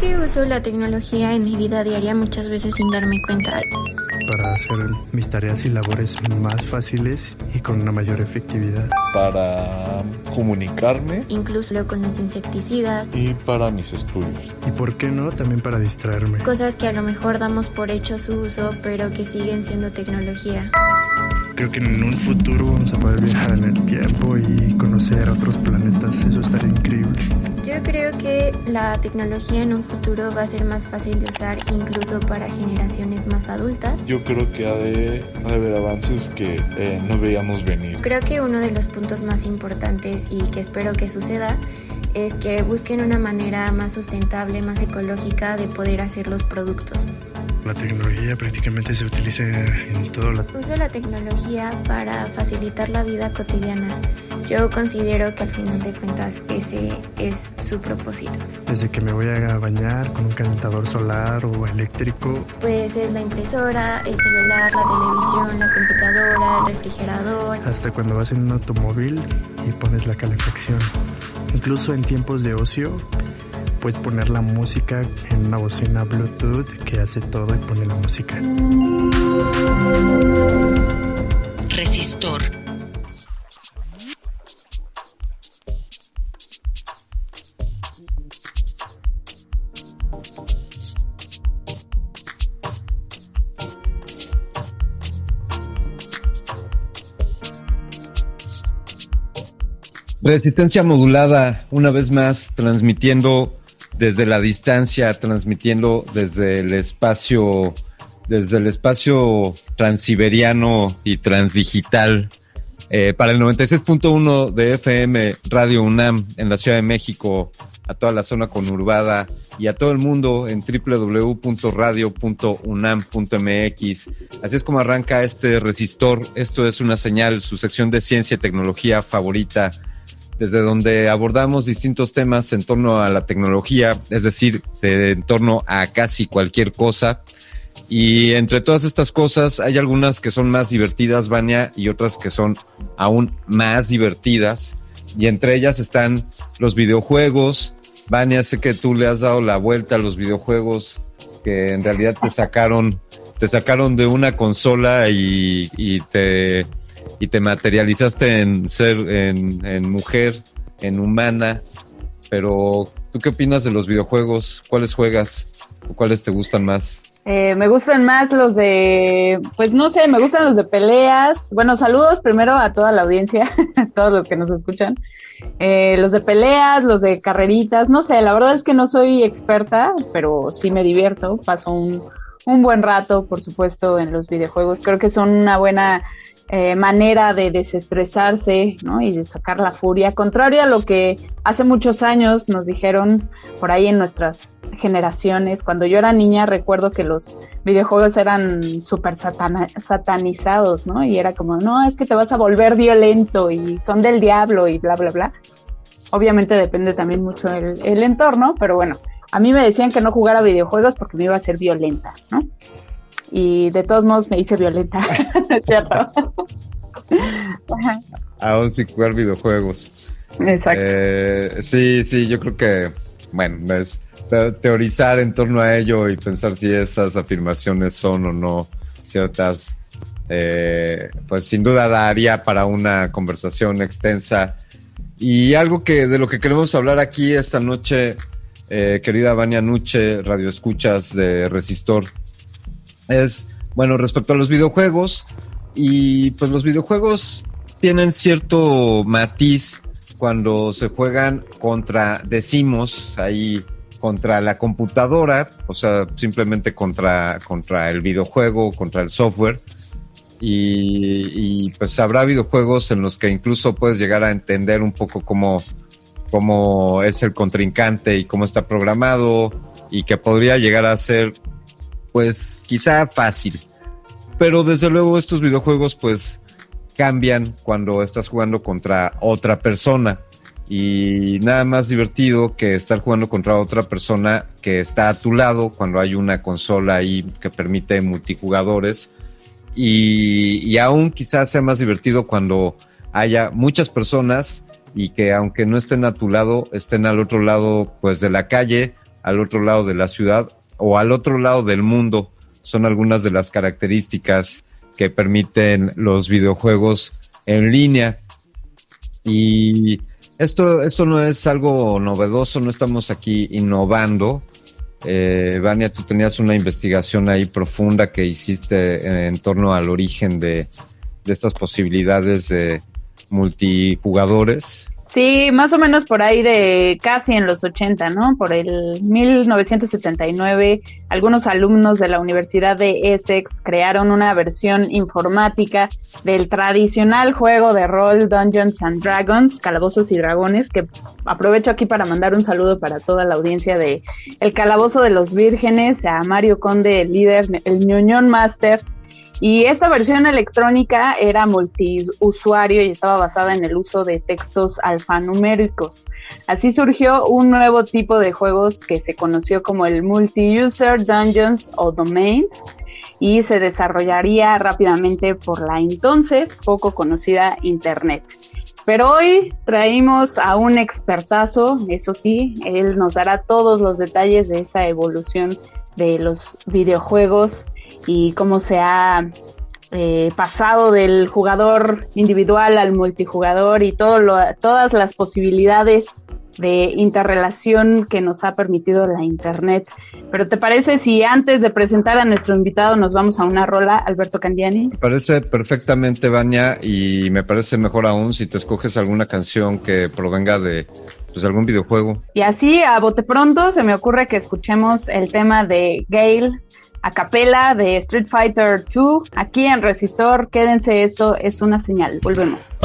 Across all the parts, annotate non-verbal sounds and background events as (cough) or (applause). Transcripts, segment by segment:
Que uso la tecnología en mi vida diaria muchas veces sin darme cuenta. Para hacer mis tareas y labores más fáciles y con una mayor efectividad. Para comunicarme. Incluso con los insecticidas. Y para mis estudios. Y por qué no, también para distraerme. Cosas que a lo mejor damos por hecho su uso, pero que siguen siendo tecnología. Creo que en un futuro vamos a poder viajar en el tiempo y conocer otros planetas. Eso estaría increíble. Yo creo que la tecnología en un futuro va a ser más fácil de usar incluso para generaciones más adultas. Yo creo que ha de, ha de haber avances que eh, no veíamos venir. Creo que uno de los puntos más importantes y que espero que suceda es que busquen una manera más sustentable, más ecológica de poder hacer los productos. La tecnología prácticamente se utiliza en todo la... Uso la tecnología para facilitar la vida cotidiana. Yo considero que al final de cuentas ese es su propósito. Desde que me voy a bañar con un calentador solar o eléctrico. Pues es la impresora, el celular, la televisión, la computadora, el refrigerador. Hasta cuando vas en un automóvil y pones la calefacción. Incluso en tiempos de ocio puedes poner la música en una bocina Bluetooth que hace todo y pone la música. Resistor. Resistencia modulada, una vez más, transmitiendo desde la distancia, transmitiendo desde el espacio, desde el espacio transiberiano y transdigital. Eh, para el 96.1 de FM Radio UNAM en la Ciudad de México, a toda la zona conurbada y a todo el mundo en www.radio.unam.mx. Así es como arranca este resistor. Esto es una señal, su sección de ciencia y tecnología favorita desde donde abordamos distintos temas en torno a la tecnología, es decir, de, en torno a casi cualquier cosa. Y entre todas estas cosas hay algunas que son más divertidas, Vania, y otras que son aún más divertidas. Y entre ellas están los videojuegos. Vania, sé que tú le has dado la vuelta a los videojuegos que en realidad te sacaron, te sacaron de una consola y te y te materializaste en ser, en, mujer, en humana, pero ¿tú qué opinas de los videojuegos? ¿Cuáles juegas o cuáles te gustan más? Eh, me gustan más los de, pues no sé, me gustan los de peleas. Bueno, saludos primero a toda la audiencia, a (laughs) todos los que nos escuchan. Eh, los de peleas, los de carreritas, no sé, la verdad es que no soy experta, pero sí me divierto, paso un, un buen rato, por supuesto, en los videojuegos. Creo que son una buena eh, manera de desestresarse ¿no? y de sacar la furia, contrario a lo que hace muchos años nos dijeron por ahí en nuestras generaciones. Cuando yo era niña recuerdo que los videojuegos eran súper satanizados, ¿no? Y era como, no, es que te vas a volver violento y son del diablo y bla, bla, bla. Obviamente depende también mucho el, el entorno, pero bueno, a mí me decían que no jugara videojuegos porque me iba a ser violenta, ¿no? y de todos modos me hice violenta, (laughs) ¿no es cierto? (laughs) Aún sin jugar videojuegos. Exacto. Eh, sí, sí, yo creo que, bueno, es teorizar en torno a ello y pensar si esas afirmaciones son o no ciertas, eh, pues sin duda daría para una conversación extensa. Y algo que de lo que queremos hablar aquí esta noche, eh, querida Vania Nuche, Radio Escuchas de Resistor, es, bueno, respecto a los videojuegos, y pues los videojuegos tienen cierto matiz cuando se juegan contra, decimos ahí, contra la computadora, o sea, simplemente contra, contra el videojuego, contra el software. Y, y, pues habrá videojuegos en los que incluso puedes llegar a entender un poco cómo, cómo es el contrincante y cómo está programado y que podría llegar a ser pues quizá fácil. Pero desde luego estos videojuegos pues cambian cuando estás jugando contra otra persona. Y nada más divertido que estar jugando contra otra persona que está a tu lado cuando hay una consola ahí que permite multijugadores. Y, y aún quizás sea más divertido cuando haya muchas personas y que aunque no estén a tu lado, estén al otro lado pues de la calle, al otro lado de la ciudad o al otro lado del mundo. Son algunas de las características que permiten los videojuegos en línea. Y esto, esto no es algo novedoso, no estamos aquí innovando. Eh, Vania, tú tenías una investigación ahí profunda que hiciste en, torno al origen de estas posibilidades de multijugadores. Sí, más o menos por ahí de casi en los 80, ¿no? Por el 1979, algunos alumnos de la Universidad de Essex crearon una versión informática del tradicional juego de rol Dungeons and Dragons, Calabozos y Dragones, que aprovecho aquí para mandar un saludo para toda la audiencia de El Calabozo de los Vírgenes, a Mario Conde, el líder, el ñoñón master, y esta versión electrónica era multiusuario y estaba basada en el uso de textos alfanuméricos. Así surgió un nuevo tipo de juegos que se conoció como el Multi-User Dungeons o Domains y se desarrollaría rápidamente por la entonces poco conocida Internet. Pero hoy traímos a un expertazo, eso sí, él nos dará todos los detalles de esa evolución de los videojuegos y cómo se ha eh, pasado del jugador individual al multijugador y todo lo, todas las posibilidades de interrelación que nos ha permitido la Internet. Pero ¿te parece si antes de presentar a nuestro invitado nos vamos a una rola, Alberto Candiani? Me parece perfectamente, Vania, y me parece mejor aún si te escoges alguna canción que provenga de pues, algún videojuego. Y así, a bote pronto, se me ocurre que escuchemos el tema de Gale a capela de Street Fighter 2 aquí en Resistor. Quédense, esto es una señal. Volvemos.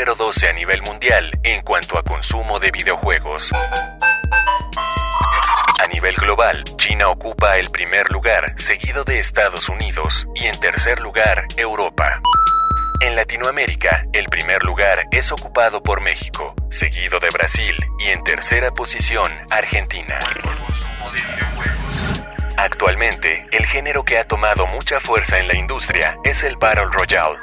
Número 12 a nivel mundial en cuanto a consumo de videojuegos. A nivel global, China ocupa el primer lugar, seguido de Estados Unidos, y en tercer lugar, Europa. En Latinoamérica, el primer lugar es ocupado por México, seguido de Brasil, y en tercera posición, Argentina. Actualmente, el género que ha tomado mucha fuerza en la industria es el Battle Royale.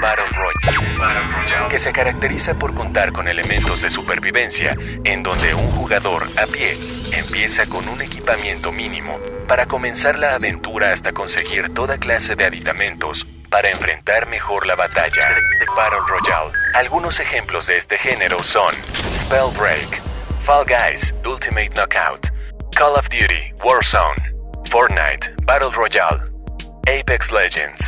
Battle Royale, que se caracteriza por contar con elementos de supervivencia, en donde un jugador a pie empieza con un equipamiento mínimo para comenzar la aventura hasta conseguir toda clase de aditamentos para enfrentar mejor la batalla. Battle Royale. Algunos ejemplos de este género son Spellbreak, Fall Guys, Ultimate Knockout, Call of Duty, Warzone, Fortnite, Battle Royale, Apex Legends.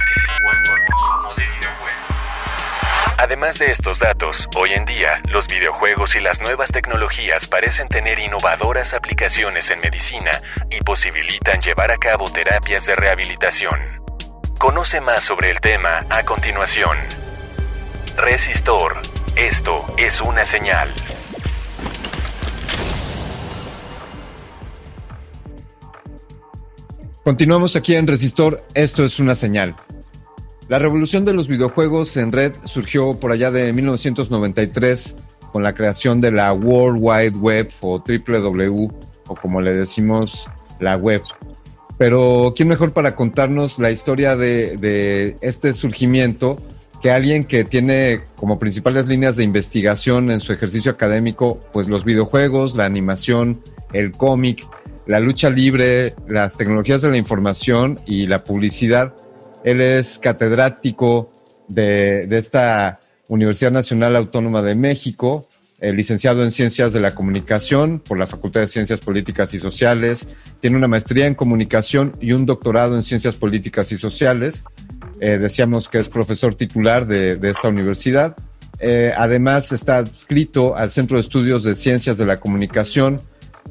Además de estos datos, hoy en día los videojuegos y las nuevas tecnologías parecen tener innovadoras aplicaciones en medicina y posibilitan llevar a cabo terapias de rehabilitación. Conoce más sobre el tema a continuación. Resistor. Esto es una señal. Continuamos aquí en Resistor, esto es una señal. La revolución de los videojuegos en red surgió por allá de 1993 con la creación de la World Wide Web o WW o como le decimos la web. Pero ¿quién mejor para contarnos la historia de, de este surgimiento que alguien que tiene como principales líneas de investigación en su ejercicio académico pues los videojuegos, la animación, el cómic, la lucha libre, las tecnologías de la información y la publicidad. Él es catedrático de, esta Universidad Nacional Autónoma de México, eh, licenciado en Ciencias de la Comunicación por la Facultad de Ciencias Políticas y Sociales, tiene una maestría en Comunicación y un doctorado en Ciencias Políticas y Sociales. Eh, decíamos que es profesor titular de, esta universidad. Eh, además está adscrito al Centro de Estudios de Ciencias de la Comunicación,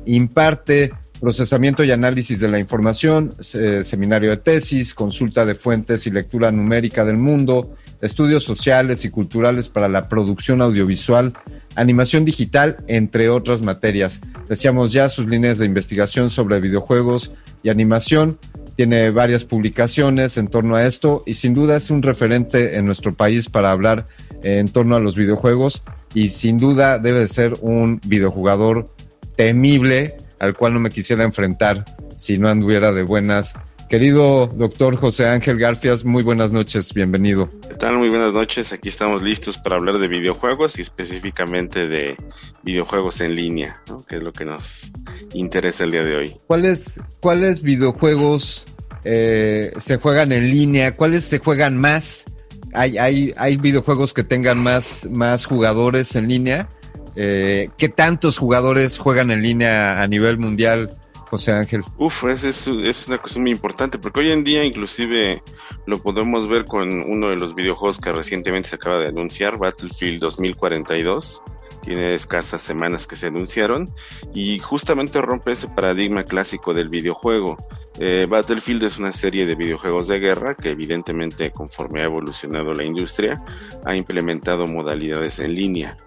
imparte procesamiento y análisis de la información, seminario de tesis, consulta de fuentes y lectura numérica del mundo, estudios sociales y culturales para la producción audiovisual, animación digital, entre otras materias. Decíamos ya sus líneas de investigación sobre videojuegos y animación. Tiene varias publicaciones en torno a esto y sin duda es un referente en nuestro país para hablar en torno a los videojuegos y sin duda debe ser un videojugador temible al cual no me quisiera enfrentar si no anduviera de buenas. Querido doctor José Ángel Garfias, muy buenas noches, bienvenido. ¿Qué tal? Muy buenas noches, aquí estamos listos para hablar de videojuegos y específicamente de videojuegos en línea, que es lo que nos interesa el día de hoy. ¿Cuáles, cuáles videojuegos eh, se juegan en línea? ¿Cuáles se juegan más? ¿Hay, hay, hay videojuegos que tengan más, más jugadores en línea? Eh, ¿Qué tantos jugadores juegan en línea a nivel mundial, José Ángel? Uf, es, es, una cuestión muy importante, porque hoy en día inclusive lo podemos ver con uno de los videojuegos que recientemente se acaba de anunciar, Battlefield 2042 tiene escasas semanas que se anunciaron y justamente rompe ese paradigma clásico del videojuego. Eh, Battlefield es una serie de videojuegos de guerra que evidentemente conforme ha evolucionado la industria ha implementado modalidades en línea.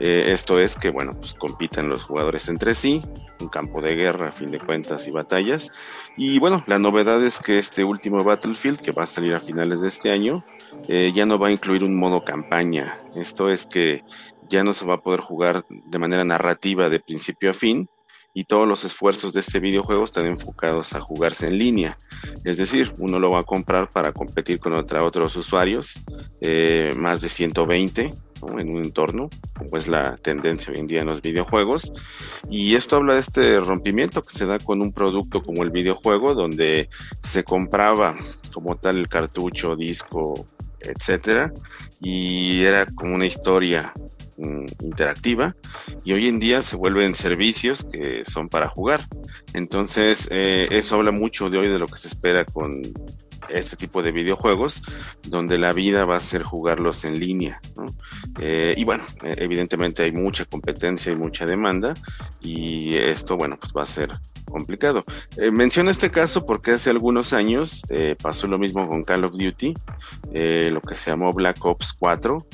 Eh, esto es que, bueno, pues compiten los jugadores entre sí, un campo de guerra, a fin de cuentas, y batallas. Y bueno, la novedad es que este último Battlefield, que va a salir a finales de este año, eh, ya no va a incluir un modo campaña. Esto es que ya no se va a poder jugar de manera narrativa de principio a fin, y todos los esfuerzos de este videojuego están enfocados a jugarse en línea. Es decir, uno lo va a comprar para competir con otros usuarios, eh, más de 120 en un entorno, como es la tendencia hoy en día en los videojuegos. Y esto habla de este rompimiento que se da con un producto como el videojuego, donde se compraba como tal el cartucho, disco, etcétera, y era como una historia mm, interactiva y hoy en día se vuelven servicios que son para jugar. Entonces, eh, eso habla mucho de hoy de lo que se espera con este tipo de videojuegos, donde la vida va a ser jugarlos en línea. Eh, y bueno, eh, evidentemente hay mucha competencia y mucha demanda, y esto, bueno, pues va a ser complicado. Eh, menciono este caso porque hace algunos años pasó lo mismo con Call of Duty, lo que se llamó Black Ops 4,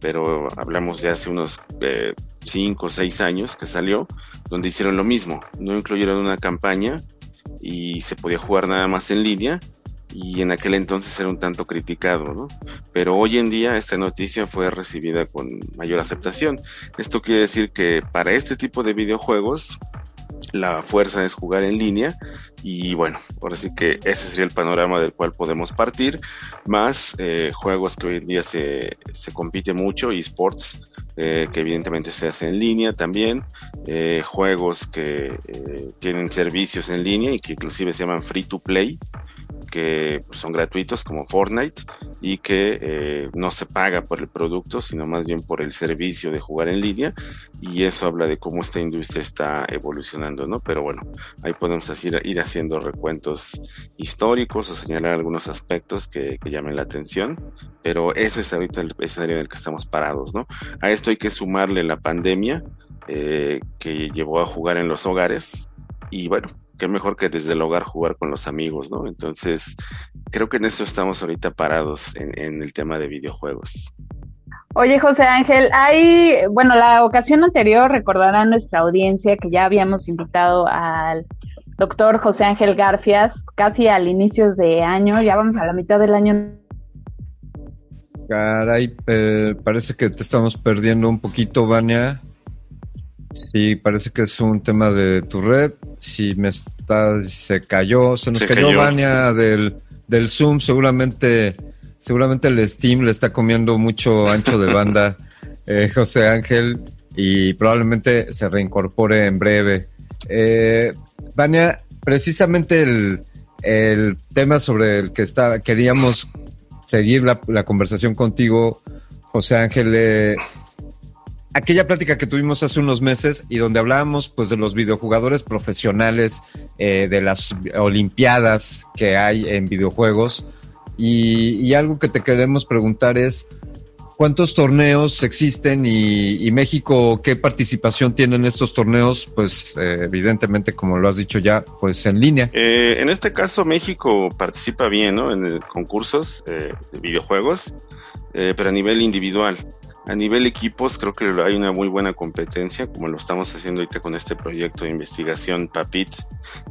pero hablamos de hace unos 5 o 6 años que salió, donde hicieron lo mismo, no incluyeron una campaña y se podía jugar nada más en línea y en aquel entonces era un tanto criticado, ¿no? Pero hoy en día esta noticia fue recibida con mayor aceptación. Esto quiere decir que para este tipo de videojuegos la fuerza es jugar en línea y bueno, ahora sí que ese sería el panorama del cual podemos partir, más eh, juegos que hoy en día se, se compite mucho, esports, eh, que evidentemente se hace en línea también, eh, juegos que tienen servicios en línea y que inclusive se llaman free to play, que son gratuitos como Fortnite y que eh, no se paga por el producto, sino más bien por el servicio de jugar en línea y eso habla de cómo esta industria está evolucionando, ¿no? Pero bueno, ahí podemos ir, ir haciendo recuentos históricos o señalar algunos aspectos que, llamen la atención, pero ese es ahorita el escenario en el que estamos parados, ¿no? A esto hay que sumarle la pandemia eh, que llevó a jugar en los hogares y bueno, qué mejor que desde el hogar jugar con los amigos, ¿no? Entonces, creo que en eso estamos ahorita parados en, el tema de videojuegos. Oye, José Ángel, hay, bueno, la ocasión anterior recordará nuestra audiencia que ya habíamos invitado al doctor José Ángel Garfias casi al inicios de año, ya vamos a la mitad del año. Caray, eh, parece que te estamos perdiendo un poquito, Vania. Sí, parece que es un tema de tu red. Si me está, se cayó, se nos cayó, Vania del, del Zoom, seguramente, seguramente el Steam le está comiendo mucho ancho de banda, (laughs) eh, José Ángel, y probablemente se reincorpore en breve. Eh, Vania, precisamente el, el, tema sobre el que está, queríamos seguir la, la conversación contigo, José Ángel, eh, aquella plática que tuvimos hace unos meses y donde hablábamos pues de los videojugadores profesionales, eh, de las olimpiadas que hay en videojuegos y, algo que te queremos preguntar es cuántos torneos existen y, México qué participación tiene en estos torneos, pues eh, evidentemente como lo has dicho ya, pues en línea. Eh, en este caso México participa bien, ¿no? En concursos de videojuegos, pero a nivel individual. A nivel equipos, creo que hay una muy buena competencia, como lo estamos haciendo ahorita con este proyecto de investigación PAPIT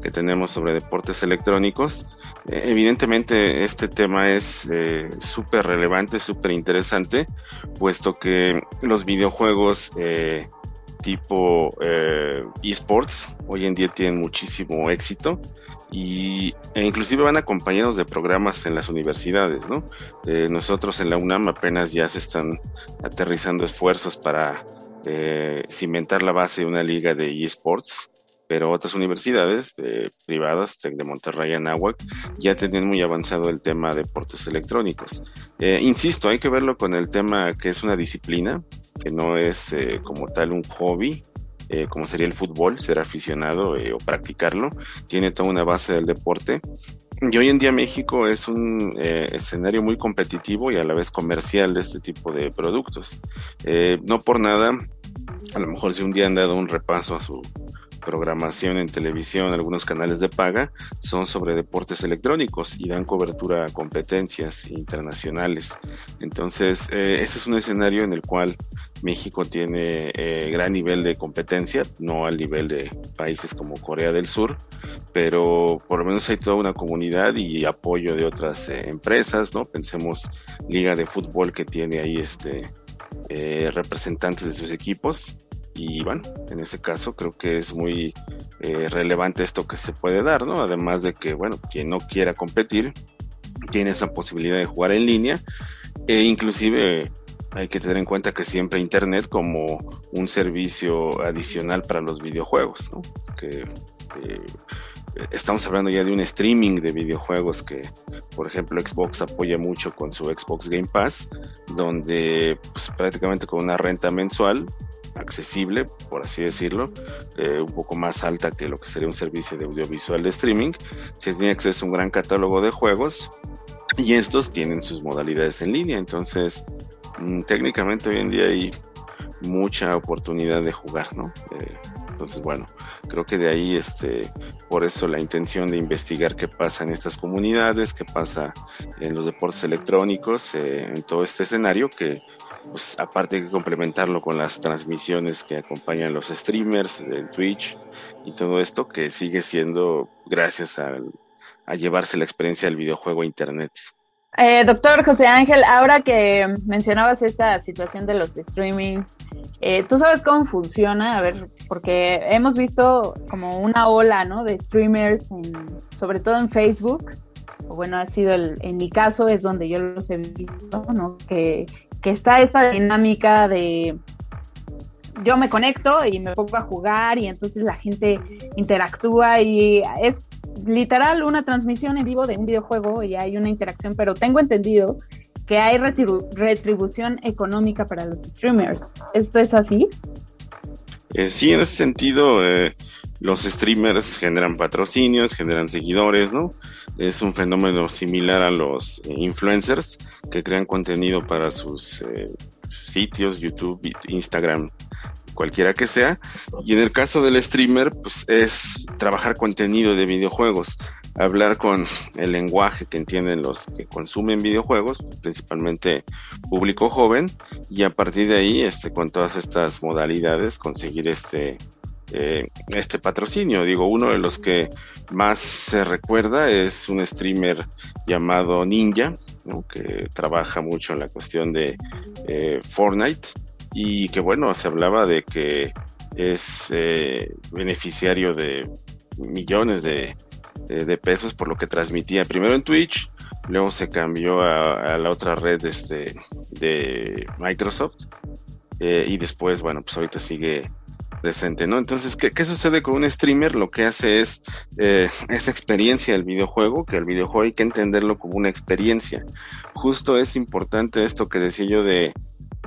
que tenemos sobre deportes electrónicos. Eh, evidentemente, este tema es eh, súper relevante, súper interesante, puesto que los videojuegos eh, tipo esports hoy en día tienen muchísimo éxito y, e inclusive van acompañados de programas en las universidades, ¿no? Eh, nosotros en la UNAM apenas ya se están aterrizando esfuerzos para eh, cimentar la base de una liga de esports, pero otras universidades eh, privadas, de Monterrey, Anáhuac, ya tienen muy avanzado el tema de deportes electrónicos. insisto, hay que verlo con el tema que es una disciplina, que no es como tal un hobby, eh, como sería el fútbol, ser aficionado eh, o practicarlo, tiene toda una base del deporte. Y hoy en día México es un eh, escenario muy competitivo y a la vez comercial de este tipo de productos. no por nada, a lo mejor si un día han dado un repaso a su programación en televisión, algunos canales de paga, son sobre deportes electrónicos y dan cobertura a competencias internacionales. Entonces, ese es un escenario en el cual México tiene eh, gran nivel de competencia, no al nivel de países como Corea del Sur, pero por lo menos hay toda una comunidad y apoyo de otras eh, empresas, ¿no? Pensemos Liga de Fútbol que tiene ahí este eh, representantes de sus equipos y bueno, en ese caso creo que es muy relevante esto que se puede dar, ¿no? Además de que, bueno, quien no quiera competir tiene esa posibilidad de jugar en línea e inclusive hay que tener en cuenta que siempre Internet como un servicio adicional para los videojuegos, ¿no? Que eh, estamos hablando ya de un streaming de videojuegos que Por ejemplo, Xbox apoya mucho con su Xbox Game Pass, donde pues, prácticamente con una renta mensual accesible, por así decirlo, eh, un poco más alta que lo que sería un servicio de audiovisual de streaming, se tiene acceso a un gran catálogo de juegos y estos tienen sus modalidades en línea, entonces mm, técnicamente hoy en día hay mucha oportunidad de jugar, ¿no? Eh, entonces, bueno, creo que de ahí, este, por eso la intención de investigar qué pasa en estas comunidades, qué pasa en los deportes electrónicos, eh, en todo este escenario, que pues, aparte hay que complementarlo con las transmisiones que acompañan los streamers de Twitch y todo esto, que sigue siendo gracias a llevarse la experiencia del videojuego a Internet. Eh, doctor José Ángel, ahora que mencionabas esta situación de los streamings, eh, ¿tú sabes cómo funciona? A ver, porque hemos visto como una ola, ¿no? De streamers, sobre todo en Facebook. Bueno, ha sido el, en mi caso es donde yo los he visto, ¿no? Que, que está esta dinámica de yo me conecto y me pongo a jugar y entonces la gente interactúa y es literal una transmisión en vivo de un videojuego y hay una interacción, pero tengo entendido que hay retribución económica para los streamers. ¿Esto es así? Eh, sí, en ese sentido, eh, los streamers generan patrocinios, generan seguidores, ¿no? Es un fenómeno similar a los influencers que crean contenido para sus eh, sitios, YouTube, Instagram, cualquiera que sea. Y en el caso del streamer, pues es trabajar contenido de videojuegos, hablar con el lenguaje que entienden los que consumen videojuegos, principalmente público joven, y a partir de ahí, este, con todas estas modalidades, conseguir este eh, este patrocinio. Digo, uno de los que más se recuerda es un streamer llamado Ninja, que trabaja mucho en la cuestión de eh, Fortnite. Y que bueno, se hablaba de que es eh, beneficiario de millones de, pesos por lo que transmitía. Primero en Twitch, luego se cambió a, la otra red este, de Microsoft. Y después, bueno, pues ahorita sigue presente, ¿no? Entonces, ¿qué, ¿qué, sucede con un streamer? Lo que hace es eh, esa experiencia del videojuego, que el videojuego hay que entenderlo como una experiencia. Justo es importante esto que decía yo de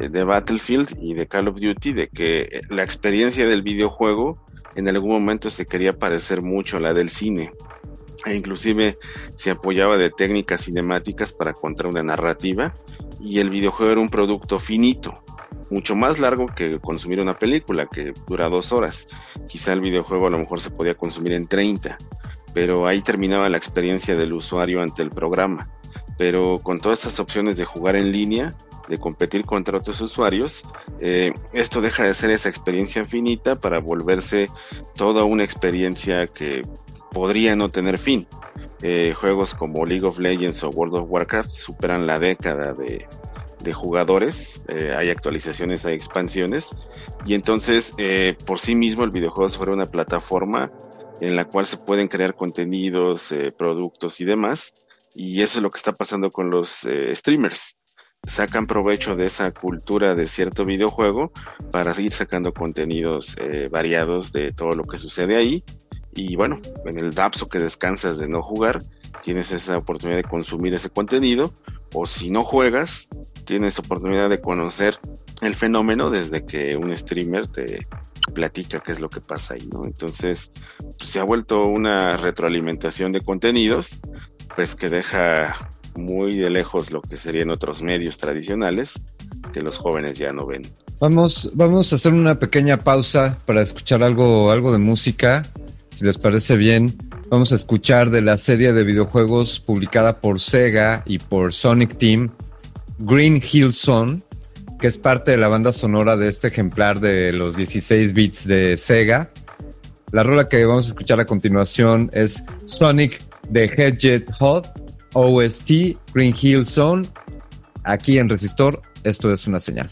de Battlefield y de Call of Duty, de que la experiencia del videojuego en algún momento se quería parecer mucho a la del cine. E inclusive se apoyaba de técnicas cinemáticas para contar una narrativa y el videojuego era un producto finito, mucho más largo que consumir una película que dura dos horas. Quizá el videojuego a lo mejor se podía consumir en 30, pero ahí terminaba la experiencia del usuario ante el programa. Pero con todas estas opciones de jugar en línea, de competir contra otros usuarios, eh, esto deja de ser esa experiencia infinita para volverse toda una experiencia que podría no tener fin. Eh, juegos como League of Legends o World of Warcraft superan la década de, jugadores, eh, hay actualizaciones, hay expansiones, y entonces por sí mismo el videojuego es una plataforma en la cual se pueden crear contenidos, productos y demás, y eso es lo que está pasando con los streamers. Sacan provecho de esa cultura de cierto videojuego para seguir sacando contenidos eh, variados de todo lo que sucede ahí. Y bueno, en el lapso que descansas de no jugar, tienes esa oportunidad de consumir ese contenido. O si no juegas, tienes oportunidad de conocer el fenómeno desde que un streamer te platica qué es lo que pasa ahí, ¿no? Entonces, pues, se ha vuelto una retroalimentación de contenidos, pues que deja muy de lejos lo que serían otros medios tradicionales que los jóvenes ya no ven. Vamos, vamos a hacer una pequeña pausa para escuchar algo, algo de música. Si les parece bien, vamos a escuchar de la serie de videojuegos publicada por Sega y por Sonic Team, Green Hill Zone, que es parte de la banda sonora de este ejemplar de los 16 bits de Sega. La rola que vamos a escuchar a continuación es Sonic the Hedgehog OST Green Hill Zone. Aquí en Resistor, esto es una señal.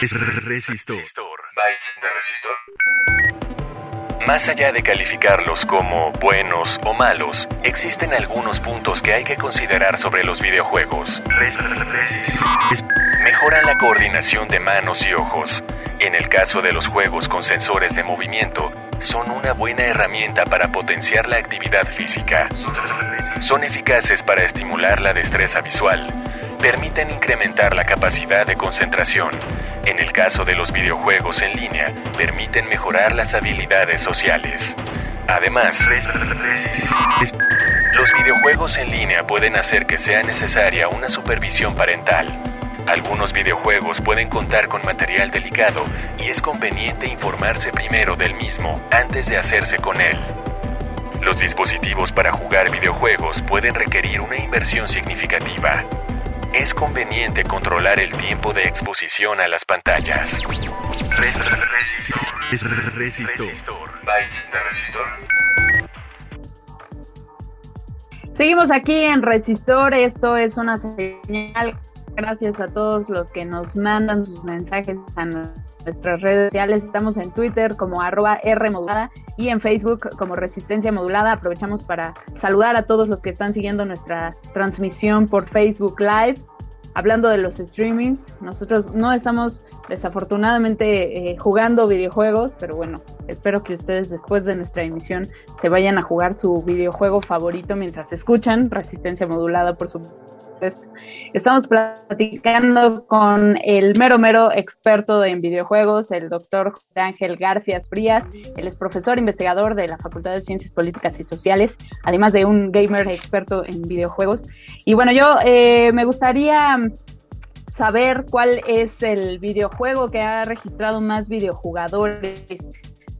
Resistor. Bytes de resistor. Más allá de calificarlos como buenos o malos, existen algunos puntos que hay que considerar sobre los videojuegos. Mejoran la coordinación de manos y ojos. En el caso de los juegos con sensores de movimiento, son una buena herramienta para potenciar la actividad física. Son eficaces para estimular la destreza visual. Permiten incrementar la capacidad de concentración. En el caso de los videojuegos en línea, permiten mejorar las habilidades sociales. Además, los videojuegos en línea pueden hacer que sea necesaria una supervisión parental. Algunos videojuegos pueden contar con material delicado y es conveniente informarse primero del mismo antes de hacerse con él. Los dispositivos para jugar videojuegos pueden requerir una inversión significativa. Es conveniente controlar el tiempo de exposición a las pantallas. Resistor. Bytes de resistor. Seguimos aquí en Resistor, esto es una señal. Gracias a todos los que nos mandan sus mensajes a nuestras redes sociales. Estamos en Twitter como arroba Rmodulada y en Facebook como Resistencia Modulada. Aprovechamos para saludar a todos los que están siguiendo nuestra transmisión por Facebook Live. Hablando de los streamings, nosotros no estamos desafortunadamente eh, jugando videojuegos, pero bueno, espero que ustedes después de nuestra emisión se vayan a jugar su videojuego favorito mientras escuchan Resistencia Modulada, por supuesto. Estamos platicando con el mero mero experto en videojuegos, el doctor José Ángel García Frías. Él es profesor investigador de la Facultad de Ciencias Políticas y Sociales, además de un gamer experto en videojuegos. Y bueno, yo eh, me gustaría saber cuál es el videojuego que ha registrado más videojugadores.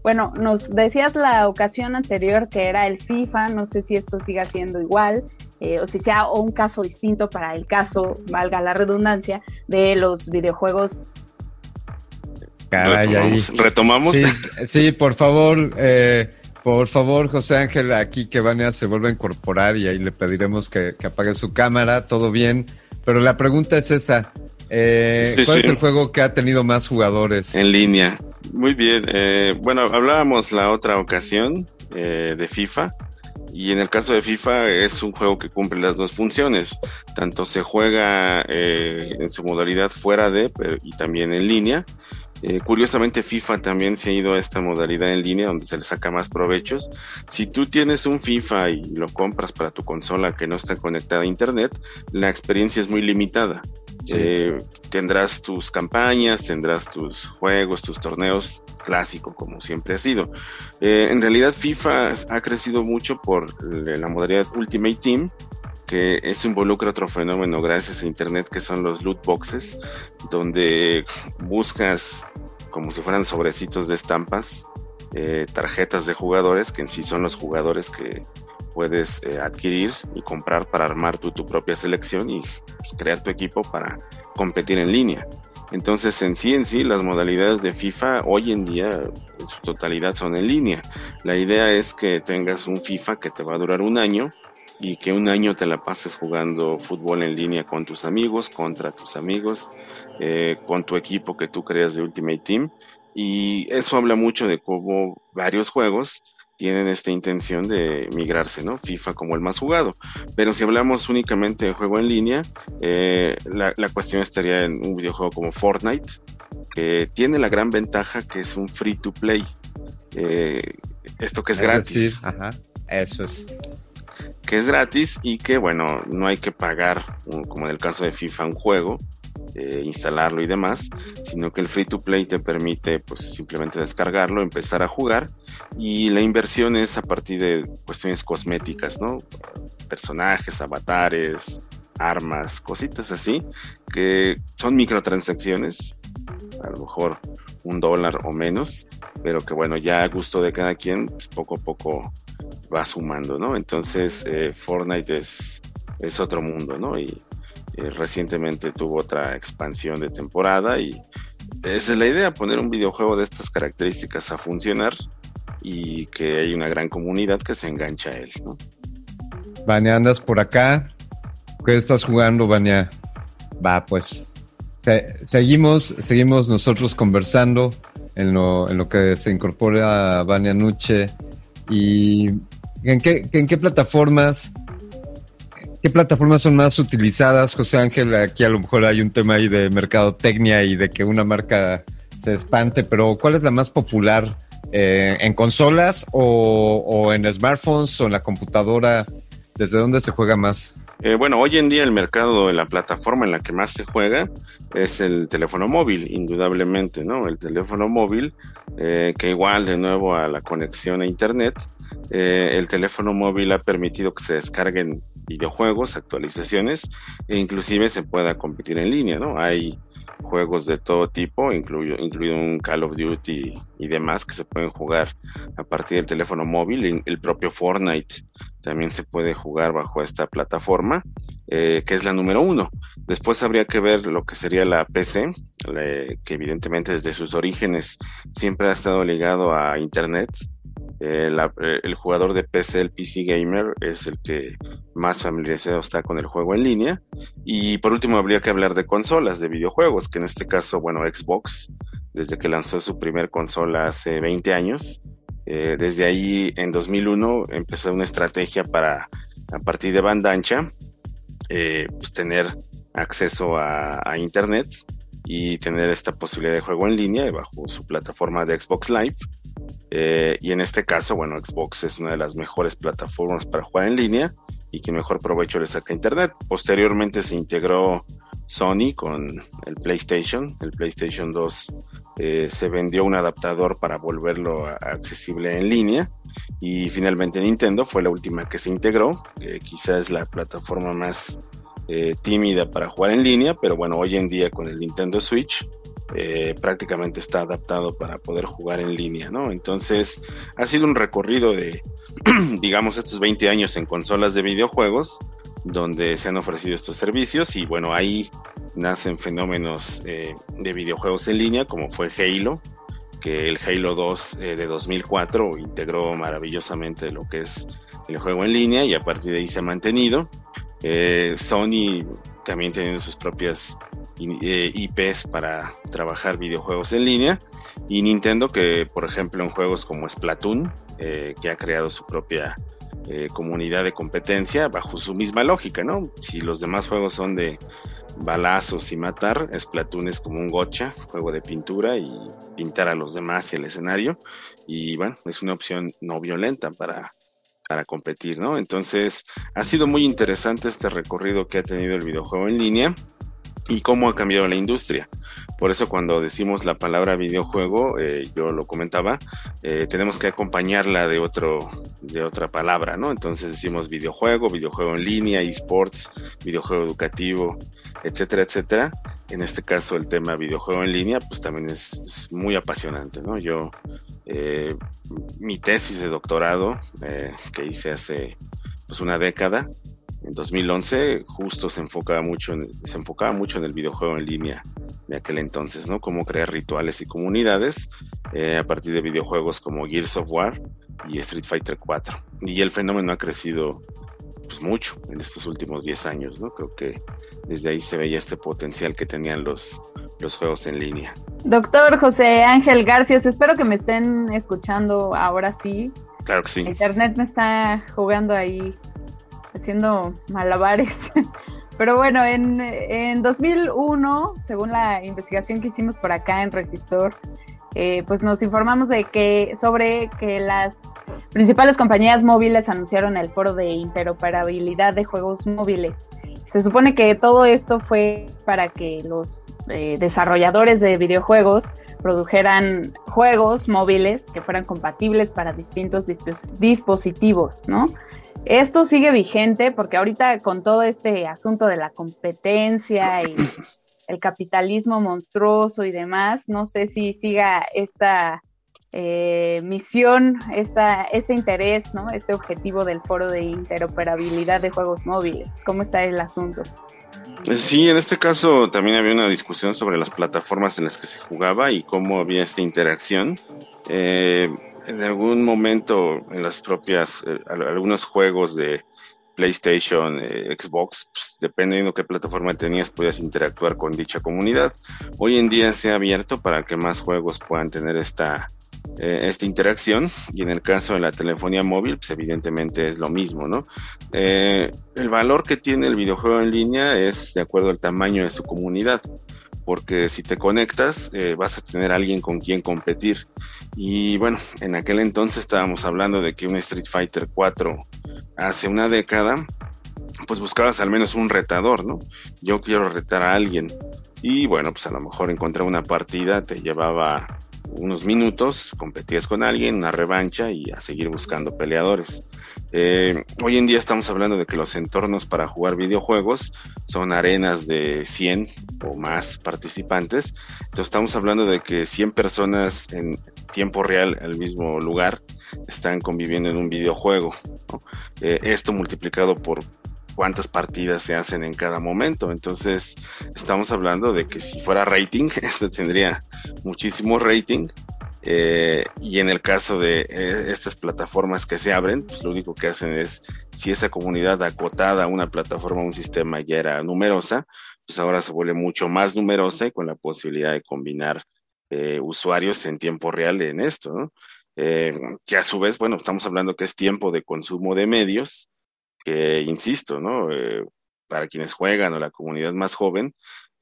Bueno, nos decías la ocasión anterior que era el FIFA, no sé si esto siga siendo igual, eh, o si sea un caso distinto para el caso, valga la redundancia, de los videojuegos. Caray, ahí. ¿Retomamos? Sí, sí, por favor, eh, por favor, José Ángel, aquí que Vania se vuelva a incorporar y ahí le pediremos que, que apague su cámara, todo bien. Pero la pregunta es esa. Eh, Sí, ¿Cuál sí. es el juego que ha tenido más jugadores? En línea. Muy bien. eh, bueno, hablábamos la otra ocasión eh, de FIFA. Y en el caso de FIFA es un juego que cumple las dos funciones. Tanto se juega eh, en su modalidad fuera de pero- y también en línea. Eh, curiosamente FIFA también se ha ido a esta modalidad en línea donde se le saca más provechos. Si tú tienes un FIFA y lo compras para tu consola que no está conectada a internet, la experiencia es muy limitada. Eh, tendrás tus campañas, tendrás tus juegos, tus torneos clásico como siempre ha sido. Eh, en realidad FIFA ha crecido mucho por la modalidad Ultimate Team, que eso involucra otro fenómeno gracias a internet que son los loot boxes, donde buscas como si fueran sobrecitos de estampas, eh, tarjetas de jugadores que en sí son los jugadores que puedes eh, adquirir y comprar para armar tú tu propia selección y pues, crear tu equipo para competir en línea. Entonces, en sí, en sí, las modalidades de FIFA hoy en día, en su totalidad, son en línea. La idea es que tengas un FIFA que te va a durar un año y que un año te la pases jugando fútbol en línea con tus amigos, contra tus amigos, eh, con tu equipo que tú creas de Ultimate Team. Y eso habla mucho de cómo varios juegos tienen esta intención de migrarse, ¿no? FIFA como el más jugado. Pero si hablamos únicamente de juego en línea, eh, la, la cuestión estaría en un videojuego como Fortnite, que tiene la gran ventaja que es un free to play. Eh, esto que es, gratis. decir, ajá, eso es. Que es gratis y que, bueno, no hay que pagar, como en el caso de FIFA, un juego, instalarlo y demás, sino que el free to play te permite, pues, simplemente descargarlo, empezar a jugar y la inversión es a partir de cuestiones cosméticas, ¿no? Personajes, avatares, armas, cositas así, que son microtransacciones, a lo mejor un dólar o menos, pero que bueno, ya a gusto de cada quien, pues, poco a poco va sumando, ¿no? Entonces, eh, Fortnite es, es otro mundo, ¿no? Y eh, recientemente tuvo otra expansión de temporada y esa es la idea, poner un videojuego de estas características a funcionar y que hay una gran comunidad que se engancha a él, ¿no? Vania, andas por acá. ¿Qué estás jugando, Vania? Va, pues. seguimos, seguimos nosotros conversando en lo, en lo que se incorpora Vania Nuche y en qué, en qué plataformas ¿Qué plataformas son más utilizadas, José Ángel? Aquí a lo mejor hay un tema ahí de mercadotecnia y de que una marca se espante, pero ¿cuál es la más popular eh, en consolas o, en smartphones o en la computadora? ¿Desde dónde se juega más? Eh, bueno, hoy en día el mercado, la plataforma en la que más se juega es el teléfono móvil, indudablemente, ¿no? El teléfono móvil, eh, que igual de nuevo a la conexión a Internet, el teléfono móvil ha permitido que se descarguen videojuegos, actualizaciones e inclusive se pueda competir en línea, ¿no? Hay juegos de todo tipo, incluido, incluido un Call of Duty y demás que se pueden jugar a partir del teléfono móvil. El propio Fortnite también se puede jugar bajo esta plataforma, eh, que es la número uno. Después habría que ver lo que sería la PC, que evidentemente desde sus orígenes siempre ha estado ligado a Internet eh, eh, el jugador de PC, el PC Gamer, es el que más familiarizado está con el juego en línea. Y por último, habría que hablar de consolas, de videojuegos, que en este caso, bueno, Xbox, desde que lanzó su primer consola hace 20 años, eh, desde ahí en 2001 empezó una estrategia para, a partir de banda ancha, pues tener acceso a, a Internet y tener esta posibilidad de juego en línea bajo su plataforma de Xbox Live eh, y en este caso, bueno, Xbox es una de las mejores plataformas para jugar en línea y que mejor provecho le saca Internet. Posteriormente se integró Sony con el PlayStation. El PlayStation 2 eh, se vendió un adaptador para volverlo accesible en línea. Y finalmente Nintendo fue la última que se integró. quizás la plataforma más eh, tímida para jugar en línea, pero bueno, hoy en día con el Nintendo Switch eh, prácticamente está adaptado para poder jugar en línea, ¿no? Entonces, ha sido un recorrido de, (clears throat) digamos, estos 20 años en consolas de videojuegos, donde se han ofrecido estos servicios y bueno, ahí nacen fenómenos eh, de videojuegos en línea, como fue Halo, que el Halo 2 eh, de 2004 integró maravillosamente lo que es el juego en línea y a partir de ahí se ha mantenido. Sony también teniendo sus propias eh, IPs para trabajar videojuegos en línea y Nintendo que por ejemplo en juegos como Splatoon eh, que ha creado su propia eh, comunidad de competencia bajo su misma lógica, ¿no? Si los demás juegos son de balazos y matar, Splatoon es como un gocha, juego de pintura y pintar a los demás y el escenario y bueno, es una opción no violenta para para competir, ¿no? Entonces, ha sido muy interesante este recorrido que ha tenido el videojuego en línea y cómo ha cambiado la industria. Por eso cuando decimos la palabra videojuego, eh, yo lo comentaba, eh, tenemos que acompañarla de otro, de otra palabra, ¿no? Entonces decimos videojuego, videojuego en línea, esports, videojuego educativo, etcétera, etcétera. En este caso el tema videojuego en línea, pues también es, muy apasionante, ¿no? Yo eh, mi tesis de doctorado que hice hace pues una década en 2011 justo se enfocaba mucho en, se enfocaba mucho en el videojuego en línea de aquel entonces, ¿no? Cómo crear rituales y comunidades eh, a partir de videojuegos como Gears of War y Street Fighter 4. Y el fenómeno ha crecido pues, mucho en estos últimos 10 años, ¿no? Creo que desde ahí se veía este potencial que tenían los, los juegos en línea. Doctor José Ángel Garfias, espero que me estén escuchando ahora sí. Claro que sí. Internet me está jugando ahí haciendo malabares. (laughs) Pero bueno, en, en 2001, según la investigación que hicimos por acá en Resistor, eh, pues nos informamos de que sobre que las principales compañías móviles anunciaron el foro de interoperabilidad de juegos móviles. Se supone que todo esto fue para que los eh, desarrolladores de videojuegos produjeran juegos móviles que fueran compatibles para distintos dispositivos, ¿no? Esto sigue vigente porque ahorita con todo este asunto de la competencia y el capitalismo monstruoso y demás, no sé si siga esta eh, misión, esta, este interés, ¿no? este objetivo del foro de interoperabilidad de juegos móviles. ¿Cómo está el asunto? Sí, en este caso también había una discusión sobre las plataformas en las que se jugaba y cómo había esta interacción. Eh, en algún momento en las propias, eh, algunos juegos de PlayStation, eh, Xbox, pues, dependiendo qué plataforma tenías, podías interactuar con dicha comunidad. Hoy en día se ha abierto para que más juegos puedan tener esta, eh, esta interacción y en el caso de la telefonía móvil, pues evidentemente es lo mismo, ¿no? Eh, el valor que tiene el videojuego en línea es de acuerdo al tamaño de su comunidad porque si te conectas eh, vas a tener alguien con quien competir. Y bueno, en aquel entonces estábamos hablando de que un Street Fighter 4 hace una década, pues buscabas al menos un retador, ¿no? Yo quiero retar a alguien. Y bueno, pues a lo mejor encontrar una partida te llevaba unos minutos, competías con alguien, una revancha y a seguir buscando peleadores. Eh, hoy en día estamos hablando de que los entornos para jugar videojuegos son arenas de 100 o más participantes. Entonces estamos hablando de que 100 personas en tiempo real el mismo lugar están conviviendo en un videojuego. Eh, esto multiplicado por cuántas partidas se hacen en cada momento. Entonces, estamos hablando de que si fuera rating, (laughs) esto tendría muchísimo rating. Eh, y en el caso de eh, estas plataformas que se abren, pues lo único que hacen es, si esa comunidad acotada a una plataforma, un sistema ya era numerosa, pues ahora se vuelve mucho más numerosa y con la posibilidad de combinar eh, usuarios en tiempo real en esto, ¿no? que a su vez, bueno, estamos hablando que es tiempo de consumo de medios, que insisto, ¿no? Eh, para quienes juegan o la comunidad más joven,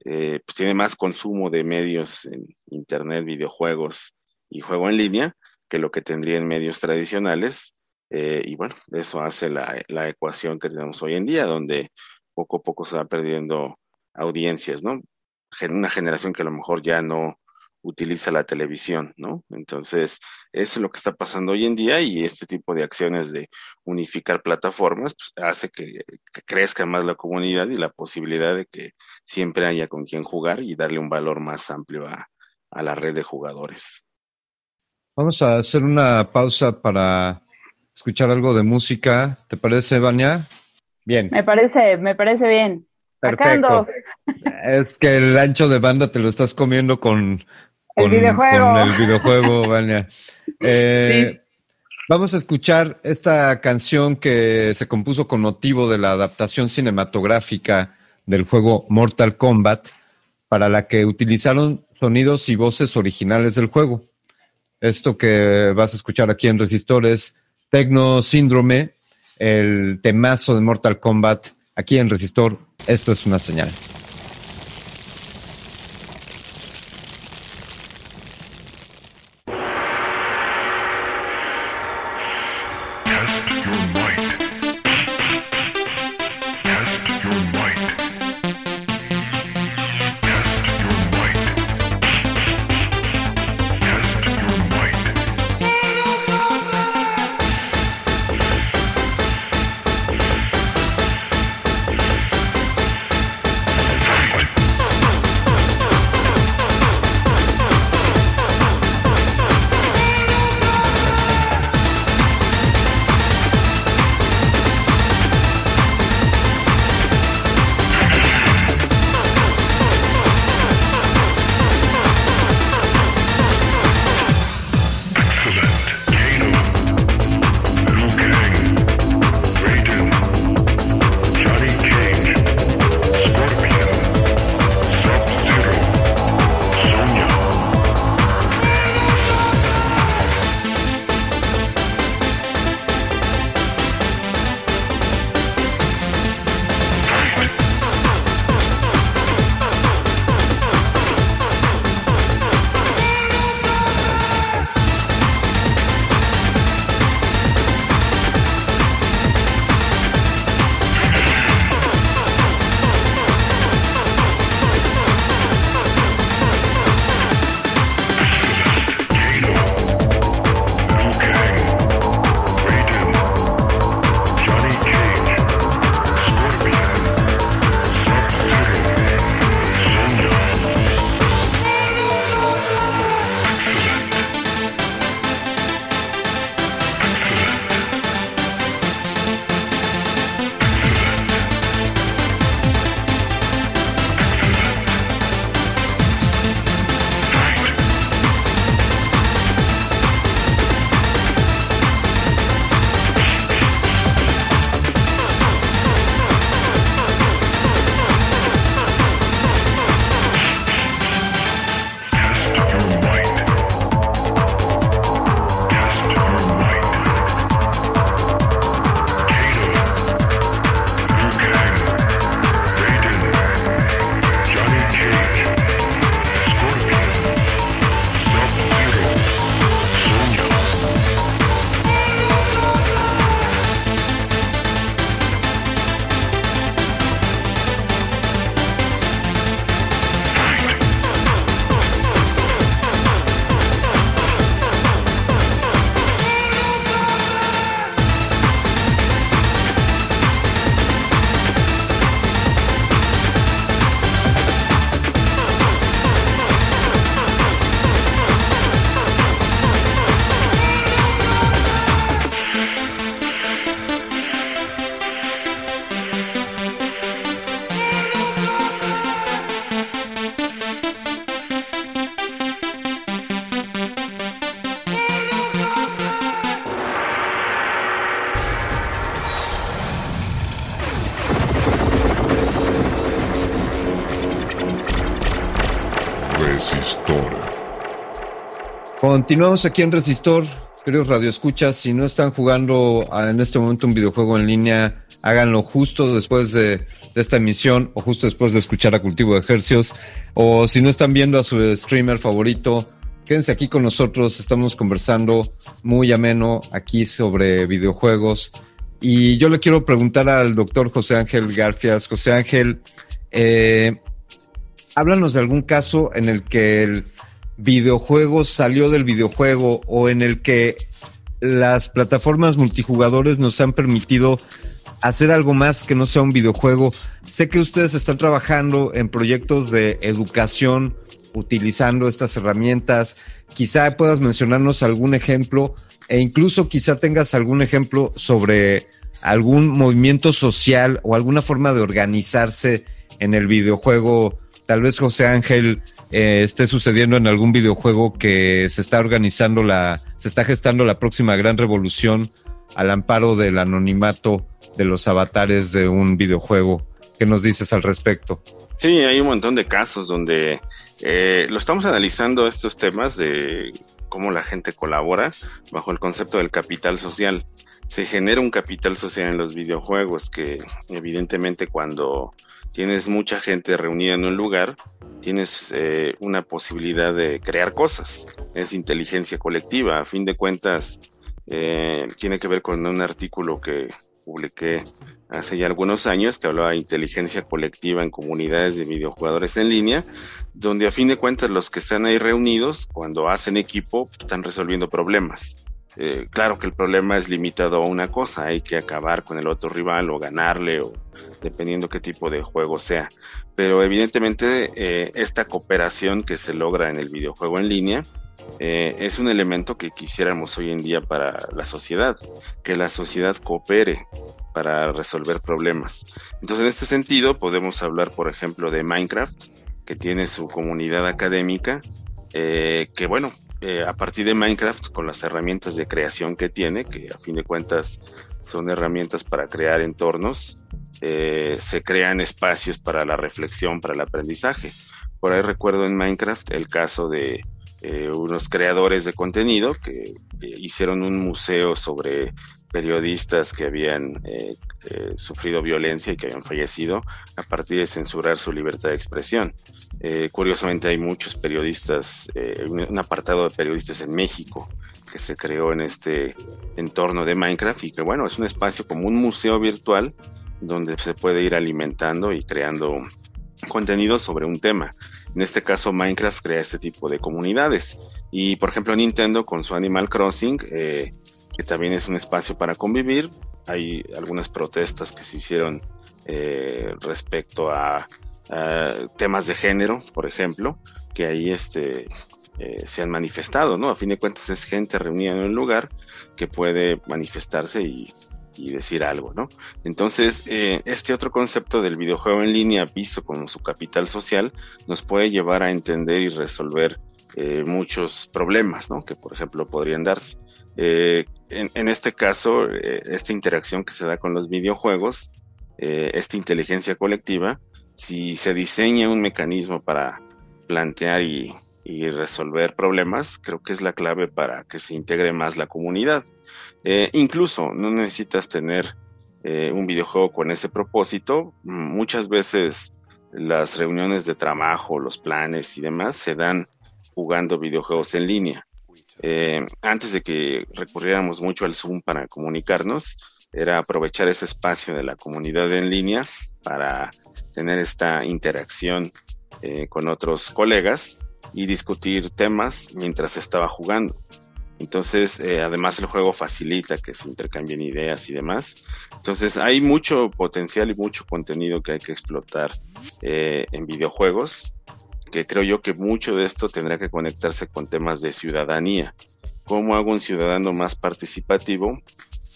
eh, pues tiene más consumo de medios en internet, videojuegos y juego en línea que lo que tendría en medios tradicionales. Eh, y bueno, eso hace la, la, ecuación que tenemos hoy en día, donde poco a poco se va perdiendo audiencias, ¿no? Una generación que a lo mejor ya no, utiliza la televisión, ¿no? Entonces, eso es lo que está pasando hoy en día y este tipo de acciones de unificar plataformas pues, hace que, crezca más la comunidad y la posibilidad de que siempre haya con quien jugar y darle un valor más amplio a, la red de jugadores. Vamos a hacer una pausa para escuchar algo de música. ¿Te parece, Vania? Bien. Me parece, me parece bien. Perfecto. Es que el ancho de banda te lo estás comiendo con, el videojuego. Con el videojuego, (laughs) Vania. Eh, vamos a escuchar esta canción que se compuso con motivo de la adaptación cinematográfica del juego Mortal Kombat, para la que utilizaron sonidos y voces originales del juego. Esto que vas a escuchar aquí en Resistor es Tecno Síndrome, el temazo de Mortal Kombat. Aquí en Resistor, esto es una señal. Resistor. Continuamos aquí en Resistor. Queridos radioescuchas, si no están jugando en este momento un videojuego en línea, háganlo justo después de, de esta emisión o justo después de escuchar a Cultivo de Ejercios. O si no están viendo a su streamer favorito, quédense aquí con nosotros. Estamos conversando muy ameno aquí sobre videojuegos. Y yo le quiero preguntar al doctor José Ángel Garfias. José Ángel, eh, háblanos de algún caso en el que el videojuego salió del videojuego o en el que las plataformas multijugadores nos han permitido hacer algo más que no sea un videojuego. Sé que ustedes están trabajando en proyectos de educación utilizando estas herramientas. Quizá puedas mencionarnos algún ejemplo e incluso quizá tengas algún ejemplo sobre algún movimiento social o alguna forma de organizarse en el videojuego. Tal vez José Ángel eh, esté sucediendo en algún videojuego que se está organizando la, se está gestando la próxima gran revolución al amparo del anonimato de los avatares de un videojuego. ¿Qué nos dices al respecto? Sí, hay un montón de casos donde eh, lo estamos analizando estos temas de cómo la gente colabora bajo el concepto del capital social. Se genera un capital social en los videojuegos que evidentemente cuando tienes mucha gente reunida en un lugar, tienes eh, una posibilidad de crear cosas. Es inteligencia colectiva. A fin de cuentas, eh, tiene que ver con un artículo que publiqué hace ya algunos años que hablaba de inteligencia colectiva en comunidades de videojugadores en línea, donde a fin de cuentas los que están ahí reunidos, cuando hacen equipo, están resolviendo problemas. Eh, claro que el problema es limitado a una cosa, hay que acabar con el otro rival o ganarle, o dependiendo qué tipo de juego sea. Pero evidentemente eh, esta cooperación que se logra en el videojuego en línea eh, es un elemento que quisiéramos hoy en día para la sociedad, que la sociedad coopere para resolver problemas. Entonces, en este sentido, podemos hablar, por ejemplo, de Minecraft, que tiene su comunidad académica, que bueno, eh, a partir de Minecraft, con las herramientas de creación que tiene, que a fin de cuentas son herramientas para crear entornos, se crean espacios para la reflexión, para el aprendizaje. Por ahí recuerdo en Minecraft el caso de eh, unos creadores de contenido que eh, hicieron un museo sobre periodistas que habían eh, sufrido violencia y que habían fallecido a partir de censurar su libertad de expresión. curiosamente hay muchos periodistas, un apartado de periodistas en México que se creó en este entorno de Minecraft y que bueno, es un espacio como un museo virtual donde se puede ir alimentando y creando contenido sobre un tema. En este caso, Minecraft crea este tipo de comunidades. Y por ejemplo, Nintendo con su Animal Crossing, eh, que también es un espacio para convivir. Hay algunas protestas que se hicieron eh, respecto a, temas de género, por ejemplo, que ahí este, eh, se han manifestado, ¿no? A fin de cuentas es gente reunida en un lugar que puede manifestarse y decir algo, ¿no? Entonces, eh, este otro concepto del videojuego en línea, visto como su capital social, nos puede llevar a entender y resolver eh, muchos problemas, ¿no? Que, por ejemplo, podrían darse. Eh, en, este caso, esta interacción que se da con los videojuegos, esta inteligencia colectiva, si se diseña un mecanismo para plantear y resolver problemas, creo que es la clave para que se integre más la comunidad. Eh, incluso no necesitas tener eh, un videojuego con ese propósito. Muchas veces las reuniones de trabajo, los planes y demás se dan jugando videojuegos en línea. Eh, antes de que recurriéramos mucho al Zoom para comunicarnos, era aprovechar ese espacio de la comunidad en línea para tener esta interacción con otros colegas y discutir temas mientras estaba jugando. Entonces, eh, además el juego facilita que se intercambien ideas y demás. Entonces, hay mucho potencial y mucho contenido que hay que explotar eh, en videojuegos, que creo yo que mucho de esto tendrá que conectarse con temas de ciudadanía. ¿Cómo hago un ciudadano más participativo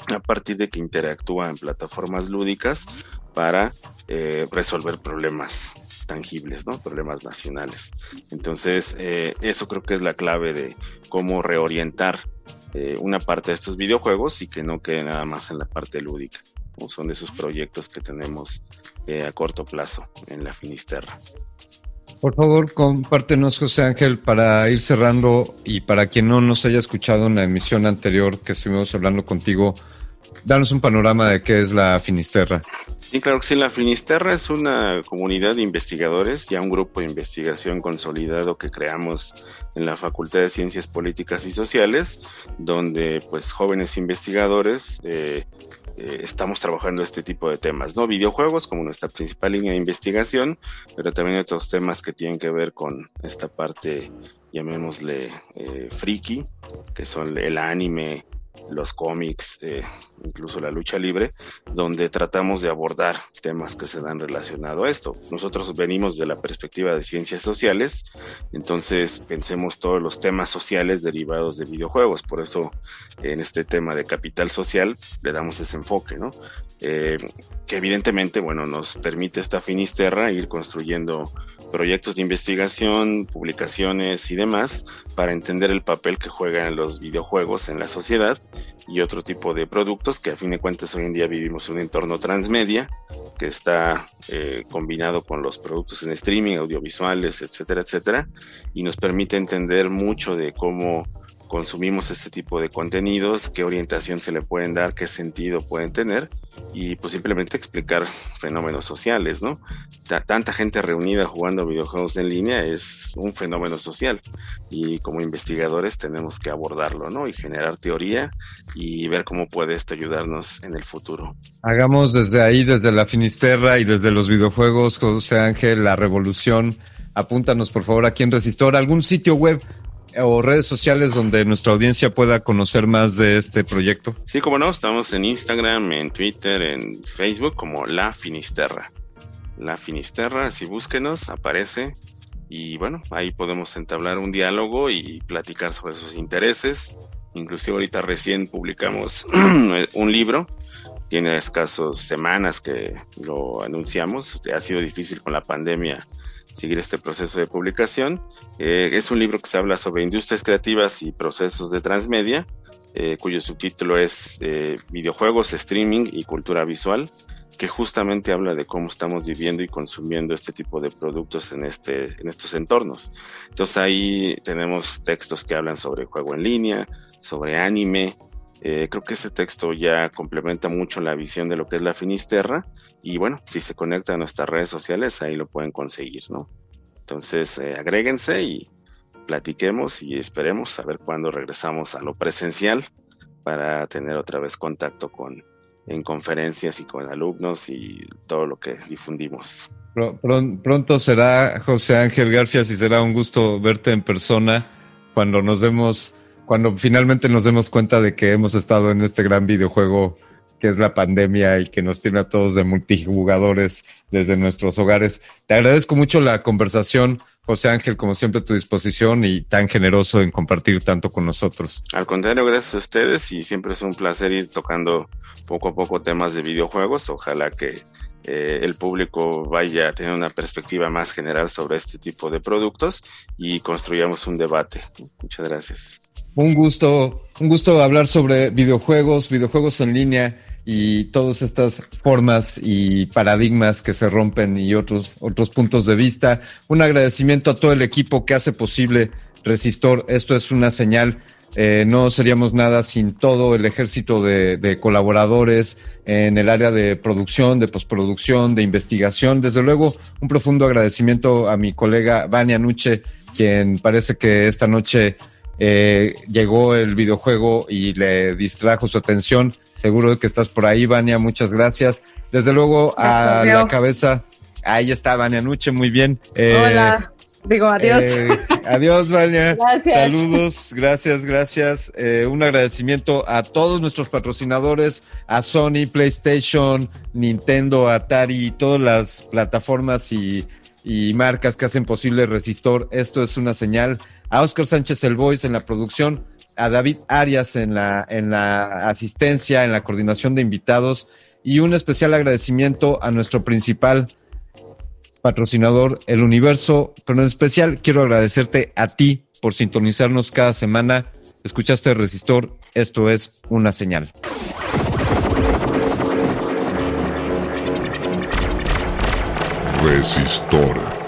a partir de que interactúa en plataformas lúdicas para eh, resolver problemas tangibles. Problemas nacionales. Entonces, eh, eso creo que es la clave de cómo reorientar eh, una parte de estos videojuegos y que no quede nada más en la parte lúdica. Son de esos proyectos que tenemos a corto plazo en la Finisterra. Por favor, compártenos, José Ángel, para ir cerrando y para quien no nos haya escuchado en la emisión anterior que estuvimos hablando contigo, danos un panorama de qué es la Finisterra. Sí, claro que sí. La Finisterra es una comunidad de investigadores, ya un grupo de investigación consolidado que creamos en la Facultad de Ciencias Políticas y Sociales, donde pues jóvenes investigadores eh, eh, estamos trabajando este tipo de temas, ¿no? Videojuegos como nuestra principal línea de investigación, pero también otros temas que tienen que ver con esta parte, llamémosle eh, friki, que son el anime, los cómics, eh, incluso la lucha libre, donde tratamos de abordar temas que se dan relacionado a esto. Nosotros venimos de la perspectiva de ciencias sociales, entonces pensemos todos los temas sociales derivados de videojuegos, por eso en este tema de capital social le damos ese enfoque, ¿no? Eh, que evidentemente, bueno, nos permite esta Finisterra ir construyendo proyectos de investigación, publicaciones y demás para entender el papel que juegan los videojuegos en la sociedad y otro tipo de productos que a fin de cuentas hoy en día vivimos un entorno transmedia que está eh, combinado con los productos en streaming, audiovisuales, etcétera, etcétera, y nos permite entender mucho de cómo consumimos este tipo de contenidos, qué orientación se le pueden dar, qué sentido pueden tener y pues simplemente explicar fenómenos sociales, ¿no? tanta gente reunida jugando videojuegos en línea es un fenómeno social y como investigadores tenemos que abordarlo, ¿no? Y generar teoría y ver cómo puede esto ayudarnos en el futuro. Hagamos desde ahí, desde la Finisterra y desde los videojuegos, José Ángel, la revolución. Apúntanos por favor aquí en Resistor, algún sitio web o redes sociales donde nuestra audiencia pueda conocer más de este proyecto? Sí, como no, estamos en Instagram, en Twitter, en Facebook como La Finisterra. La Finisterra, si búsquenos, aparece. Y bueno, ahí podemos entablar un diálogo y platicar sobre sus intereses. Inclusive ahorita recién publicamos (clears throat) un libro, tiene escasos semanas que lo anunciamos, ha sido difícil con la pandemia seguir este proceso de publicación. Eh, es un libro que se habla sobre industrias creativas y procesos de transmedia, eh, cuyo subtítulo es eh, Videojuegos, Streaming y Cultura Visual, que justamente habla de cómo estamos viviendo y consumiendo este tipo de productos en, este, en estos entornos. Entonces ahí tenemos textos que hablan sobre juego en línea, sobre anime, creo que ese texto ya complementa mucho la visión de lo que es la Finisterra y bueno, si se conecta a nuestras redes sociales, ahí lo pueden conseguir, ¿no? Entonces, eh, agréguense y platiquemos y esperemos saber cuándo regresamos a lo presencial para tener otra vez contacto con en conferencias y con alumnos y todo lo que difundimos. Pronto será José Ángel Garfias y será un gusto verte en persona cuando nos demos cuando finalmente nos demos cuenta de que hemos estado en este gran videojuego que es la pandemia y que nos tiene a todos de multijugadores desde nuestros hogares. Te agradezco mucho la conversación, José Ángel, como siempre a tu disposición y tan generoso en compartir tanto con nosotros. Al contrario, gracias a ustedes y siempre es un placer ir tocando poco a poco temas de videojuegos. Ojalá que eh, el público vaya a tener una perspectiva más general sobre este tipo de productos y construyamos un debate. Muchas gracias. Un gusto, un gusto hablar sobre videojuegos, videojuegos en línea y todas estas formas y paradigmas que se rompen y otros, otros puntos de vista. Un agradecimiento a todo el equipo que hace posible Resistor. Esto es una señal. Eh, no seríamos nada sin todo el ejército de, colaboradores en el área de producción, de postproducción, de investigación. Desde luego, un profundo agradecimiento a mi colega Vania Nuche, quien parece que esta noche eh, llegó el videojuego y le distrajo su atención. Seguro que estás por ahí, Vania. Muchas gracias. Desde luego a la cabeza. Ahí está, Vania Nuche, muy bien. Eh, Hola. Digo, adiós. Eh, adiós, Vania. (laughs) Saludos, gracias, gracias. un agradecimiento a todos nuestros patrocinadores, a Sony, PlayStation, Nintendo, Atari, todas las plataformas y, y marcas que hacen posible Resistor. Esto es una señal a Oscar Sánchez El Voice en la producción, a David Arias en la, en la asistencia, en la coordinación de invitados y un especial agradecimiento a nuestro principal patrocinador, El Universo, pero en especial quiero agradecerte a ti por sintonizarnos cada semana. Escuchaste Resistor, esto es una señal. Resistor.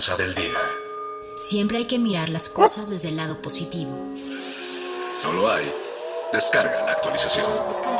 Enseñanza del día. Siempre hay que mirar las cosas desde el lado positivo. Solo hay. Descarga la actualización. Descarga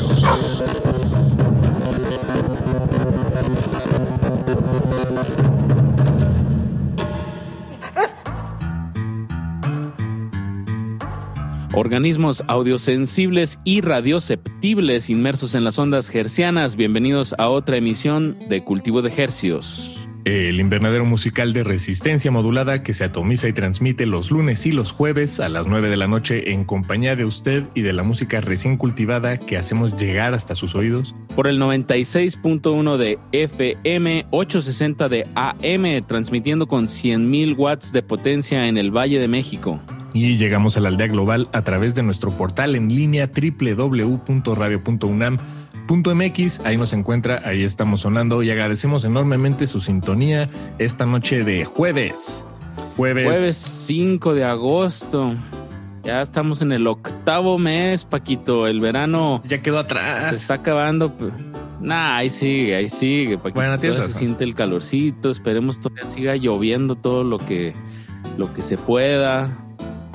Organismos audiosensibles y radioceptibles inmersos en las ondas hercianas. Bienvenidos a otra emisión de Cultivo de Hercios. El invernadero musical de resistencia modulada que se atomiza y transmite los lunes y los jueves a las 9 de la noche en compañía de usted y de la música recién cultivada que hacemos llegar hasta sus oídos. Por el 96.1 de FM, 860 de AM, transmitiendo con 100.000 watts de potencia en el Valle de México. Y llegamos a la aldea global a través de nuestro portal en línea www.radio.unam .mx, ahí nos encuentra, ahí estamos sonando y agradecemos enormemente su sintonía esta noche de jueves. Jueves. Jueves 5 de agosto. Ya estamos en el octavo mes, Paquito. El verano. Ya quedó atrás. Se está acabando. Nah, ahí sigue, ahí sigue, Paquito. Bueno, se siente el calorcito. Esperemos todavía siga lloviendo todo lo que, lo que se pueda.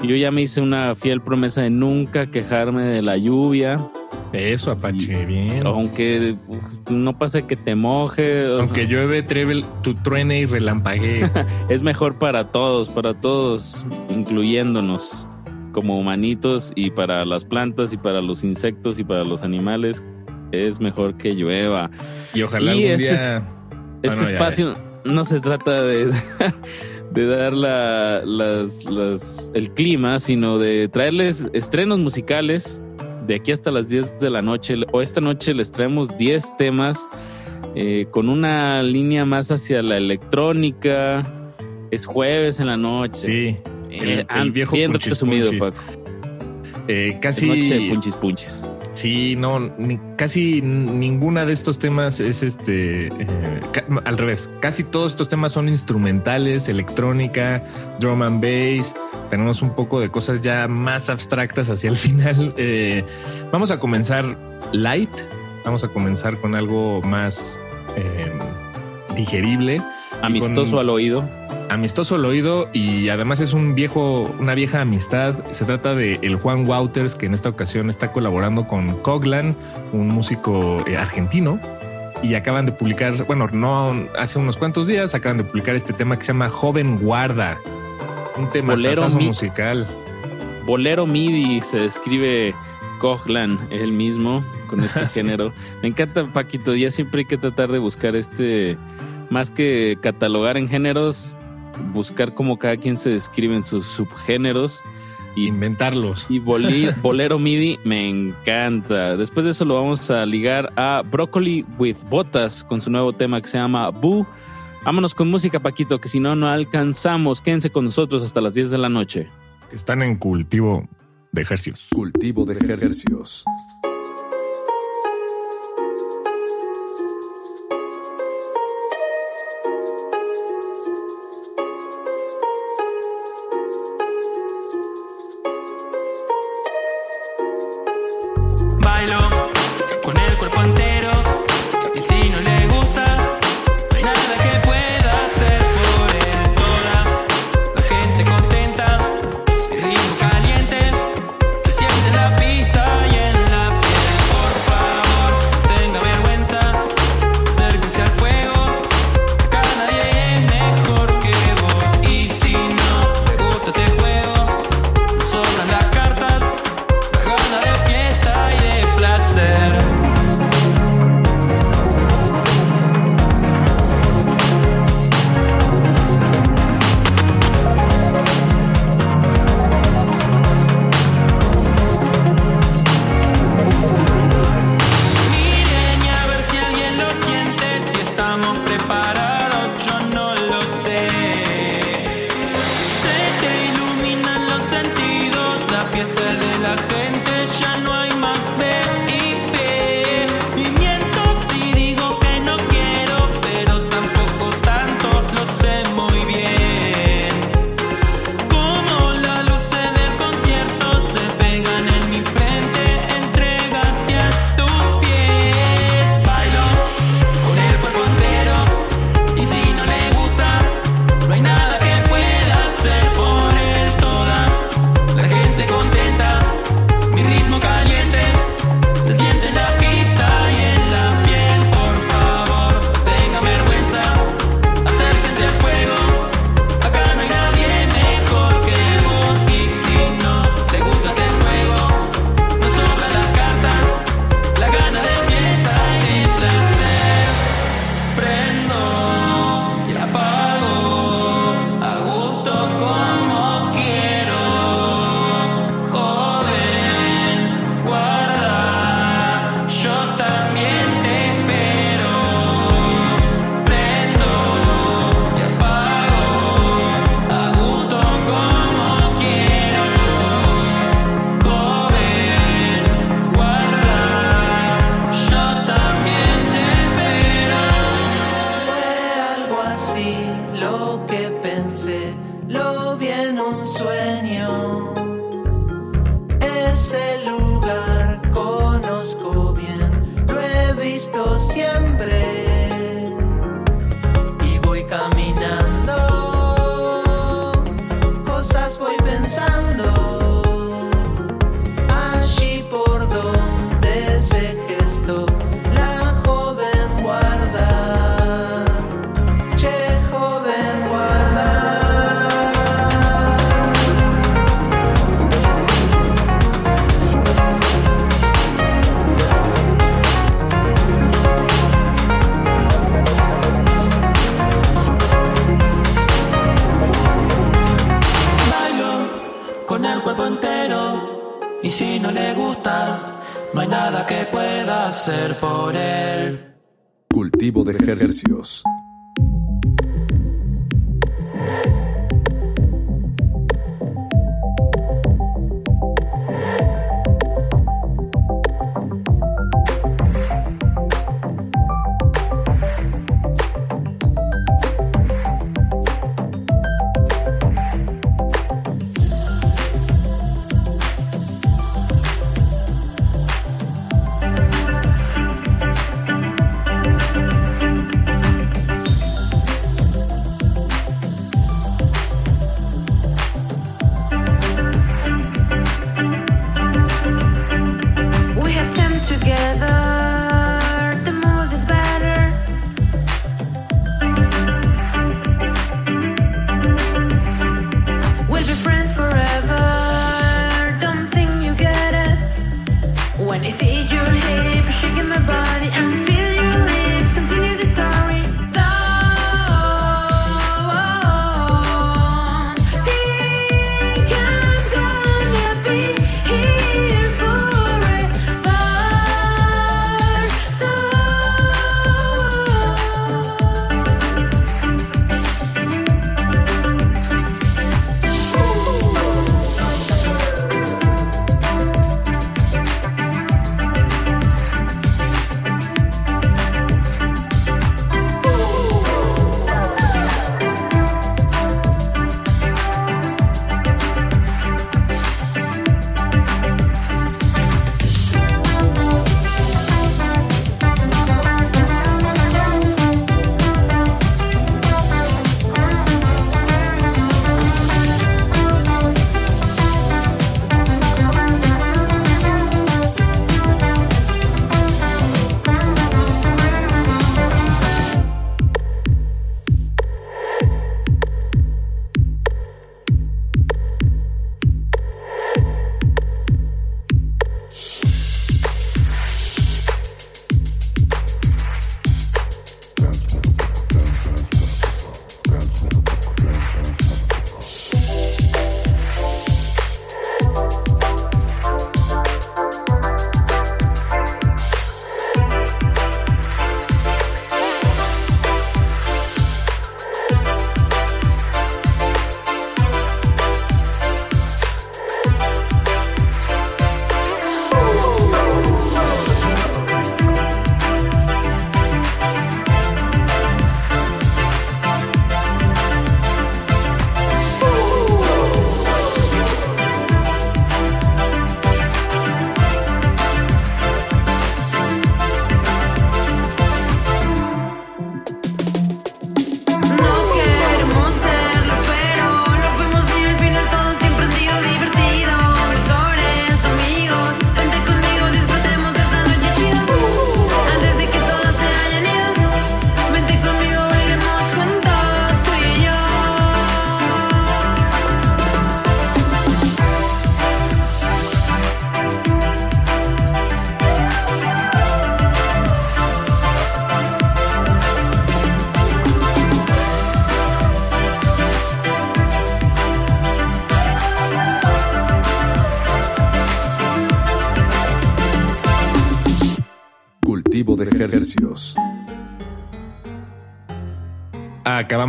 Yo ya me hice una fiel promesa de nunca quejarme de la lluvia. Eso, Apache, bien. Aunque no pase que te moje. Aunque llueve, trevel, tu truene y relampaguee. (laughs) es mejor para todos, para todos, incluyéndonos como humanitos y para las plantas y para los insectos y para los animales. Es mejor que llueva. Y ojalá algún este, día... este espacio no se trata de... (laughs) de dar la, las, las, el clima, sino de traerles estrenos musicales de aquí hasta las 10 de la noche. O esta noche les traemos 10 temas eh, con una línea más hacia la electrónica. Es jueves en la noche. Sí. El, eh, viejo bien punchis, resumido, Paco. Eh, casi. noche de punchis punchis. Sí, no, casi ninguna de estos temas es este. al revés, casi todos estos temas son instrumentales, electrónica, drum and bass tenemos un poco de cosas ya más abstractas hacia el (laughs) final. Eh, vamos a comenzar light, vamos a comenzar con algo más eh, digerible. Amistoso al oído. Amistoso al oído y además es un viejo, una vieja amistad. Se trata de el Juan Wouters, que en esta ocasión está colaborando con Coglan, un músico eh, argentino. Y acaban de publicar, bueno, no hace unos cuantos días, acaban de publicar este tema que se llama Joven Guarda. Un tema bolero musical. Bolero MIDI se describe Kohlan, él mismo, con este (laughs) género. Me encanta, Paquito. Ya siempre hay que tratar de buscar este, más que catalogar en géneros, buscar cómo cada quien se describe en sus subgéneros. Y, Inventarlos. Y bolero MIDI me encanta. Después de eso lo vamos a ligar a Broccoli with Botas con su nuevo tema que se llama Boo. Vámonos con música, Paquito, que si no, no alcanzamos. Quédense con nosotros hasta las 10 de la noche. Están en cultivo de ejercicios. Cultivo de ejercicios. no hay nada que pueda hacer por él. Cultivo de ejercicios.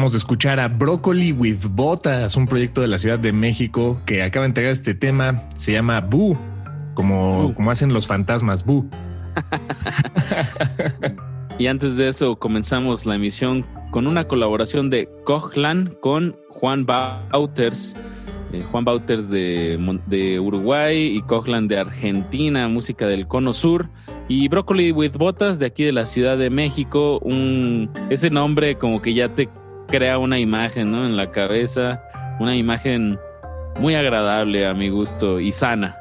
Acabamos de escuchar a Broccoli with Botas, un proyecto de la Ciudad de México que acaba de entregar este tema. Se llama Boo, como, como hacen los fantasmas, Boo. (laughs) Y antes de eso comenzamos la emisión con una colaboración de Cojlan con Juan Bauters. eh, Juan Bauters de, de Uruguay y Cojlan de Argentina, música del Cono Sur. Y Broccoli with Botas de aquí de la Ciudad de México. Un, ese nombre como que ya te crea una imagen ¿no? en la cabeza. Una imagen muy agradable a mi gusto y sana.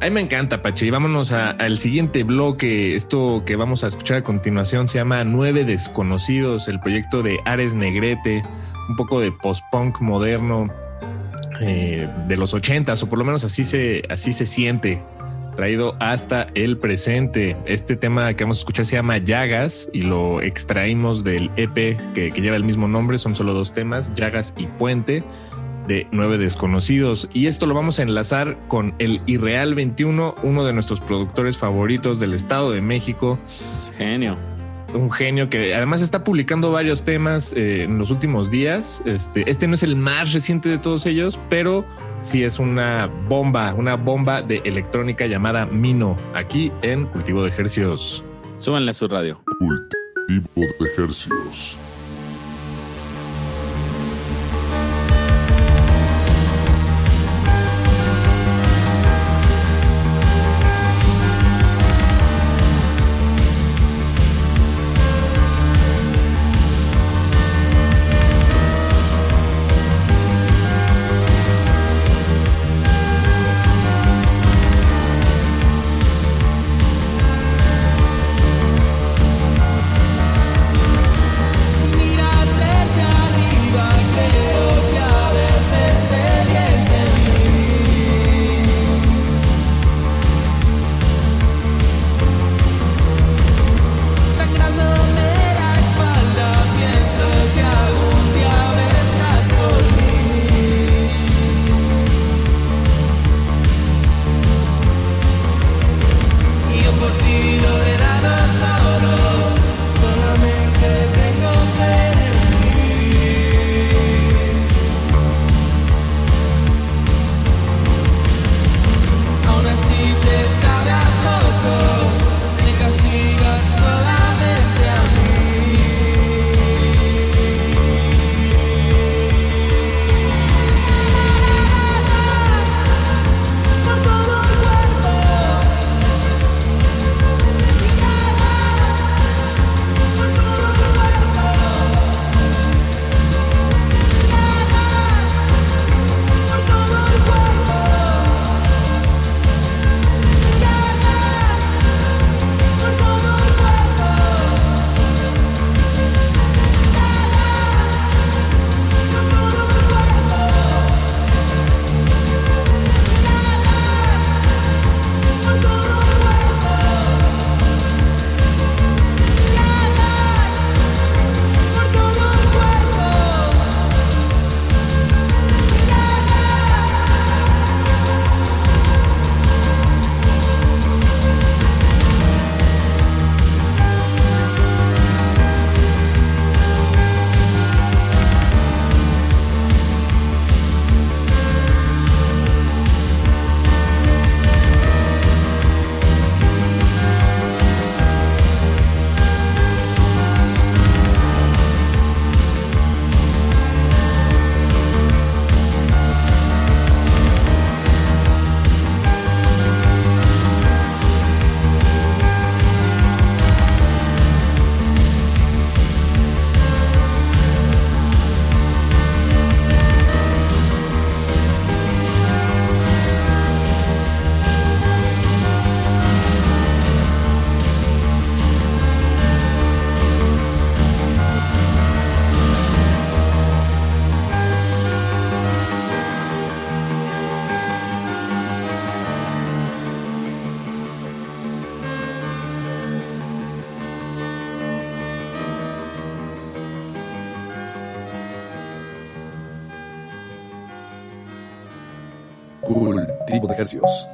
A mí me encanta, Pache. Y vámonos al siguiente bloque. Esto que vamos a escuchar a continuación se llama Nueve Desconocidos, el proyecto de Ares Negrete, un poco de post-punk moderno eh, de los ochentas, o por lo menos así se, así se siente, traído hasta el presente. Este tema que vamos a escuchar se llama Llagas y lo extraímos del EP que, que lleva el mismo nombre, son solo dos temas, Llagas y Puente. de Nueve Desconocidos. Y esto lo vamos a enlazar con el Irreal 21, uno de nuestros productores favoritos del Estado de México. Genio. Un genio que además está publicando varios temas eh, en los últimos días. Este, este no es el más reciente de todos ellos, pero sí es una bomba, una bomba de electrónica llamada Mino, aquí en Cultivo de Ejercicios. Súbanle a su radio. Cultivo de ejercicios. De ejercicios.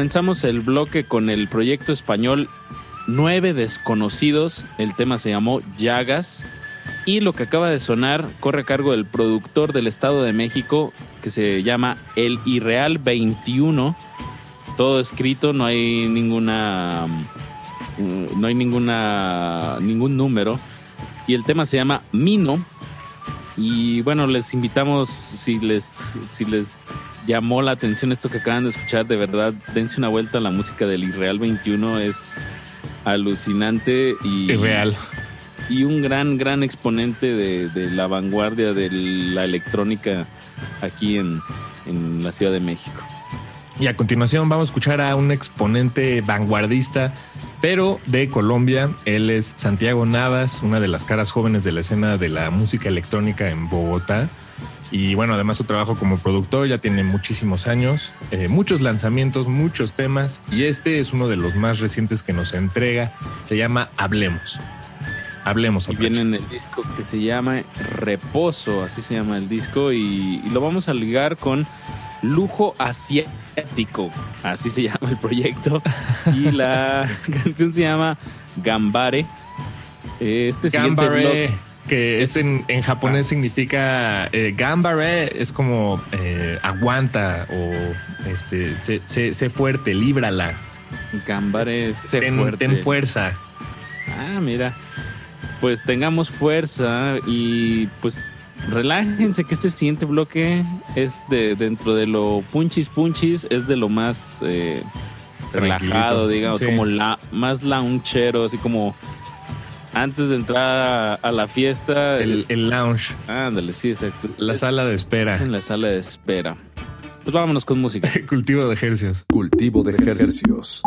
Comenzamos el bloque con el proyecto español Nueve Desconocidos. El tema se llamó Llagas. Y lo que acaba de sonar corre a cargo del productor del Estado de México que se llama El Irreal 21. Todo escrito, no hay ninguna. mm, No hay ninguna. ningún número. Y el tema se llama Mino. Y bueno, les invitamos, si les, si les llamó la atención esto que acaban de escuchar, de verdad, dense una vuelta a la música del Irreal 21. Es alucinante y. Irreal. Y un gran, gran exponente de, de la vanguardia de la electrónica aquí en, en la Ciudad de México. Y a continuación vamos a escuchar a un exponente vanguardista, pero de Colombia. Él es Santiago Navas, una de las caras jóvenes de la escena de la música electrónica en Bogotá. Y bueno, además su trabajo como productor ya tiene muchísimos años, eh, muchos lanzamientos, muchos temas. Y este es uno de los más recientes que nos entrega. Se llama Hablemos. Hablemos. Y viene en el disco que se llama Reposo, así se llama el disco, y, y lo vamos a ligar con Lujo Asiático, así se (laughs) llama el proyecto. Y la (laughs) canción se llama Gambare. Este siguiente Gambare, blog- que es en, en japonés significa eh, gambare, es como eh, aguanta o este, sé, sé- sé fuerte, líbrala. Gambare, sé ten, fuerte. ten fuerza. Ah, mira. Pues tengamos fuerza y pues relájense que este siguiente bloque es de dentro de lo punchis punchis, es de lo más eh, relajado, digamos, sí. como la más lounchero, así como antes de entrar a, a la fiesta. El, el lounge. Ándale, sí, exacto. La es- sala de espera. es en la sala de espera. Pues vámonos con música. (laughs) Cultivo de ejercicios. Cultivo de ejercicios.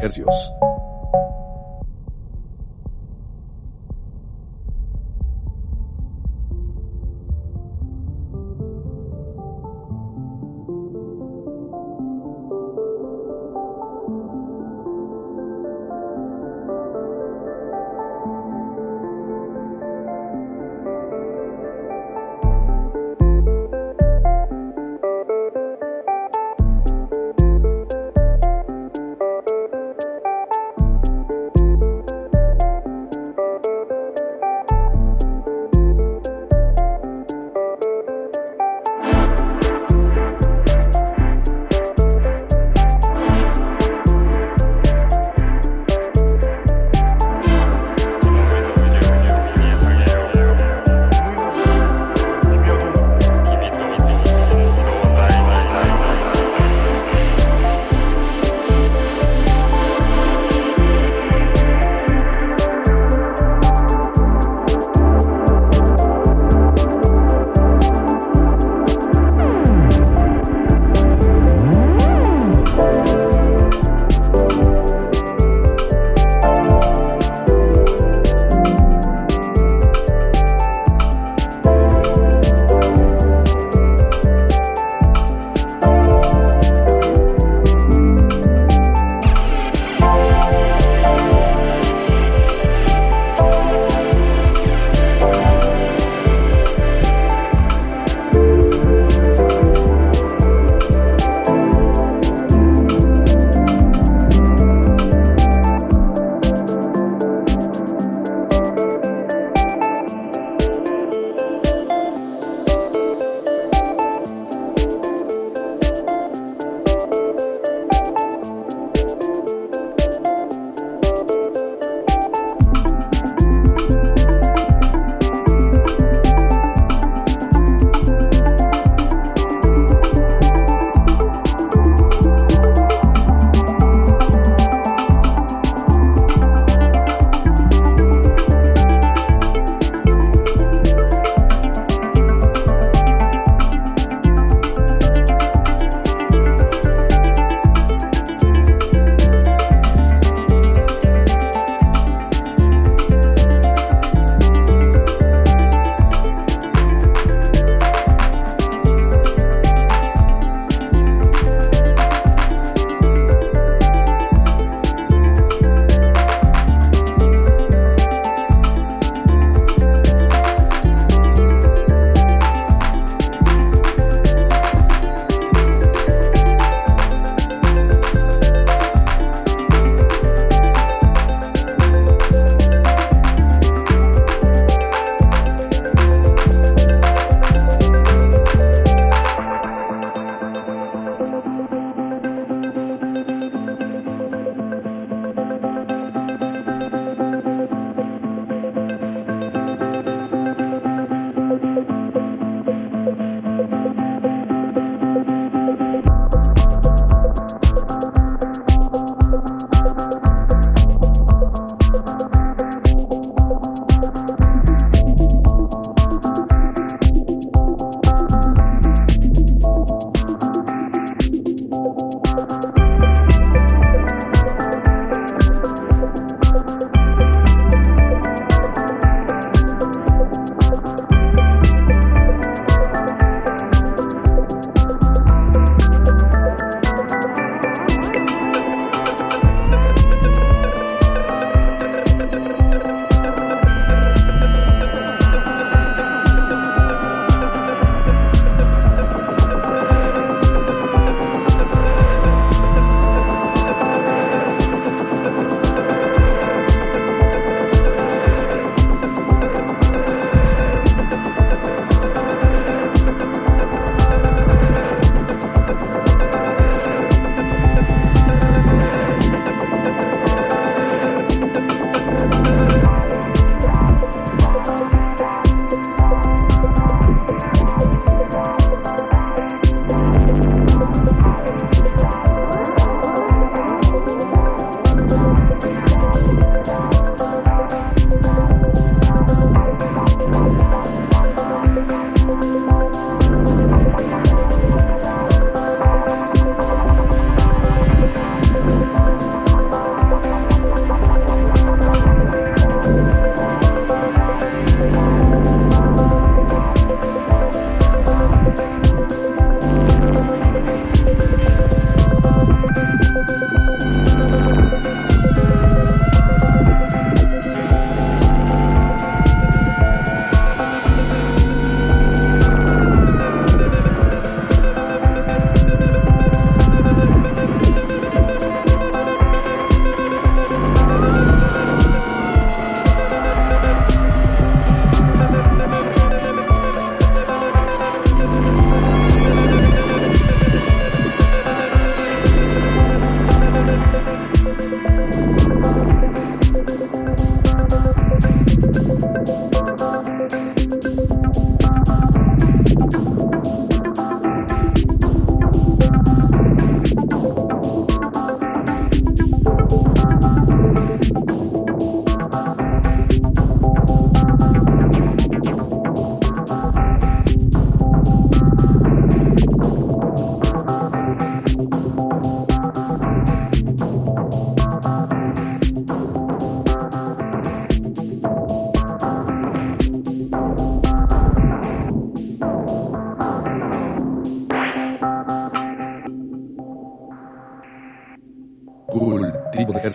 Cultivo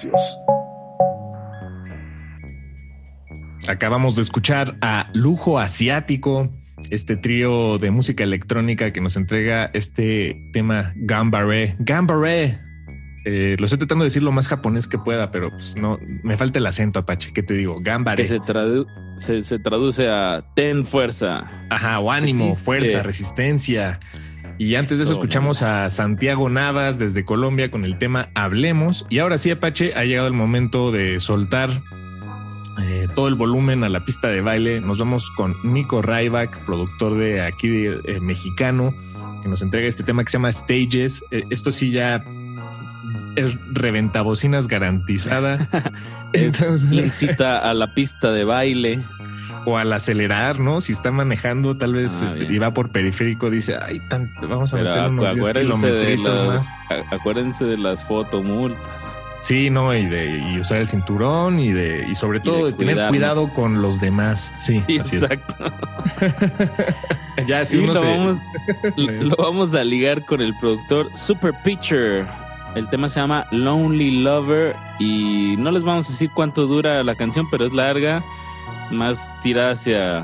Hercios. Acabamos de escuchar a Lujo Asiático, este trío de música electrónica que nos entrega este tema Gambare. Gambare. Eh, lo estoy tratando de decir lo más japonés que pueda, pero pues no, me falta el acento, Apache. ¿Qué te digo? Gambare. Que se, tradu- se, se traduce a ten fuerza. Ajá, o ánimo, Resiste. fuerza, resistencia. Y antes de eso Eso, escuchamos a Santiago Navas desde Colombia con el tema Hablemos. Y ahora sí, Apache, ha llegado el momento de soltar eh, todo el volumen a la pista de baile. Nos vamos con Nico Ryback, productor de aquí de, eh, mexicano, que nos entrega este tema que se llama Stages. Eh, esto sí ya es reventabocinas garantizada. (laughs) Es Entonces- incita a la pista de baile. O al acelerar, ¿no? Si está manejando, tal vez Ah, este, y va por periférico, dice, ay, tan- vamos a meter unos 10 acuérdense de, kilometritos las, más. acuérdense de las fotomultas. Sí, no, y de y usar el cinturón y de y sobre todo de, tener cuidado con los demás. Sí, Sí, así es. exacto. (laughs) ya si uno lo, se- vamos, (laughs) lo vamos a ligar con el productor Super Pitcher. El tema se llama Lonely Lover y no les vamos a decir cuánto dura la canción, pero es larga, más tirada hacia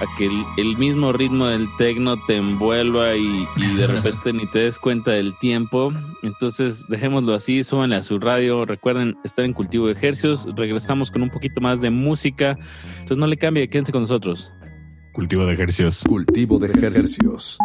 a que el, el mismo ritmo del techno te envuelva y, y de (laughs) repente ni te des cuenta del tiempo. Entonces dejémoslo así, súbanle a su radio. Recuerden estar en cultivo de ejercicios. Regresamos con un poquito más de música. Entonces no le cambie, quédense con nosotros. Cultivo de ejercicios. Cultivo de ejercicios.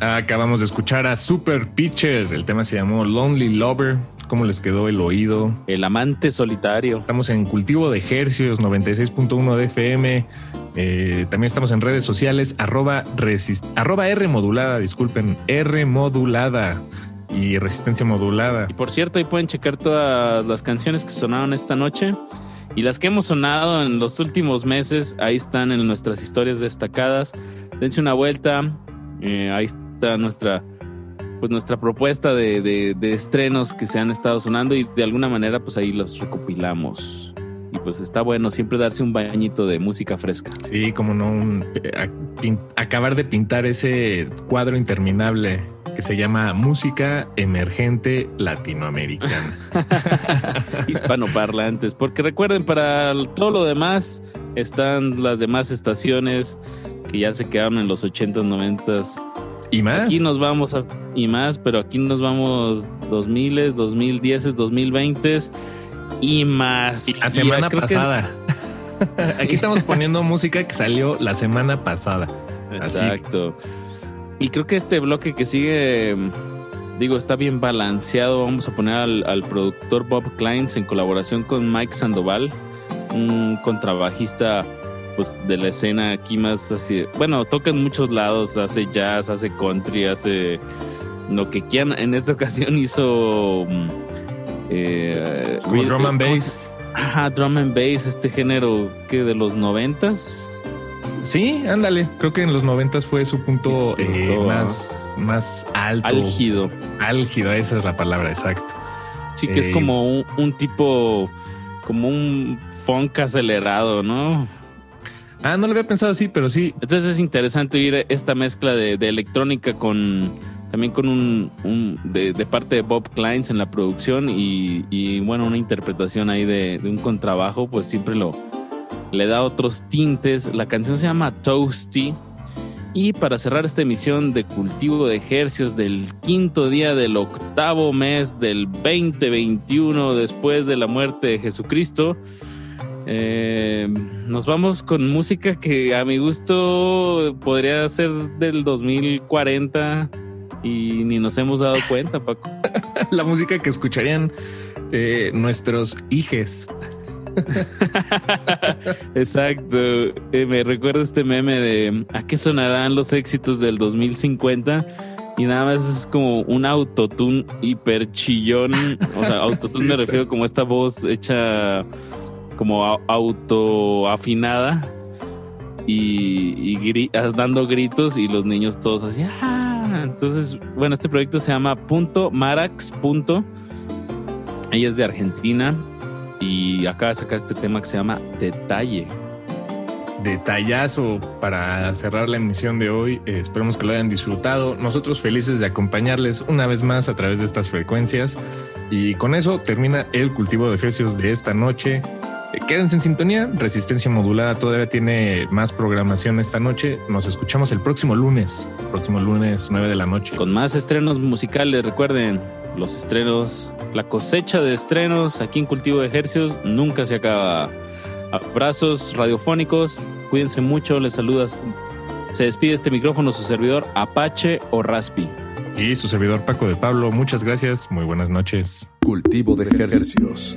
Acabamos de escuchar a Super Pitcher. El tema se llamó Lonely Lover. ¿Cómo les quedó el oído? El amante solitario. Estamos en Cultivo de Hercios 96.1 de FM. Eh, también estamos en redes sociales, arroba, resist- arroba R modulada, disculpen, R modulada y resistencia modulada. Y por cierto, ahí pueden checar todas las canciones que sonaron esta noche. Y las que hemos sonado en los últimos meses, ahí están en nuestras historias destacadas. Dense una vuelta. eh, ahí está nuestra, pues nuestra propuesta de, de- de estrenos que se han estado sonando y de alguna manera pues ahí los recopilamos. Y pues está bueno siempre darse un bañito de música fresca. Sí, como no, un- eh, a- pin- acabar de pintar ese cuadro interminable que se llama Música Emergente Latinoamericana. (laughs) hispanoparlantes. Porque recuerden, para todo lo demás están las demás estaciones que ya se quedaron en los 80s, 90s. Y más. Aquí nos vamos a, y más, pero aquí nos vamos 2000, 2010, 2020 y más. Y la Y semana pasada. (laughs) Aquí estamos poniendo música que salió la semana pasada. Así. Y creo que este bloque que sigue, digo, está bien balanceado. Vamos a poner al, al productor Bob Kleins en colaboración con Mike Sandoval, un contrabajista pues de la escena aquí más así. Bueno, toca en muchos lados, hace jazz, hace country, hace lo que quieran. En esta (laughs) ocasión hizo mm, eh, Como drum and ¿cómo bass. Ajá, drum and bass, este género que de los noventas. Sí, ándale. Creo que en los noventas fue su punto eh, más, más alto. Álgido. Álgido, esa es la palabra, exacto. Sí, que es Eh, como un, un tipo, como un funk acelerado, ¿no? Ah, no lo había pensado así, pero sí. Entonces es interesante oír esta mezcla de, de electrónica con también con un, un- de, de parte de Bob Kleins en la producción y, y, bueno, una interpretación ahí de, de un contrabajo, pues siempre lo le da otros tintes. La canción se llama Toasty. Y para cerrar esta emisión de cultivo de ejercios del quinto día del octavo mes del 2021 después de la muerte de Jesucristo, eh, nos vamos con música que a mi gusto podría ser del 2040 y ni nos hemos dado cuenta, Paco. (laughs) la música que escucharían eh, nuestros hijes. (laughs) Exacto. Eh, me recuerda este meme de ¿a qué sonarán los éxitos del 2050? Y nada más es como un autotune hiper chillón. O sea, autotune me refiero como esta voz hecha como autoafinada y, y gri- ah, dando gritos y los niños todos así. "Ah". Entonces, bueno, este proyecto se llama Punto Marax. Punto. Ella es de Argentina y acaba de sacar este tema que se llama Detalle. Detallazo para cerrar la emisión de hoy. Eh, esperemos que lo hayan disfrutado. Nosotros felices de acompañarles una vez más a través de estas frecuencias. Y con eso termina el cultivo de ejercicios de esta noche. Eh, Quédense en sintonía. Resistencia modulada todavía tiene más programación esta noche. Nos escuchamos el próximo lunes. Próximo lunes, 9 de la noche. Con más estrenos musicales, recuerden, los estrenos, la cosecha de estrenos aquí en Cultivo de Ejercios nunca se acaba. Abrazos radiofónicos, cuídense mucho, les saludas. Se despide este micrófono su servidor Apache o Raspi. Y su servidor Paco de Pablo, muchas gracias. Muy buenas noches. Cultivo de ejercicios.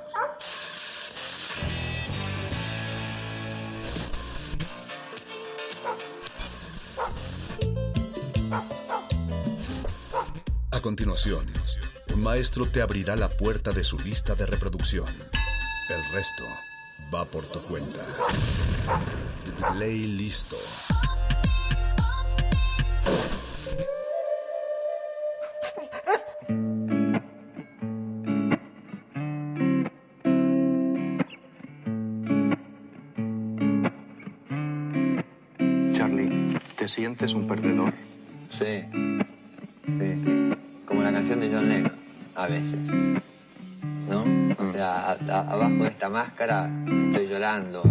Un maestro te abrirá la puerta de su lista de reproducción. El resto va por tu cuenta. Play listo. sientes un perdedor? Máscara estoy llorando.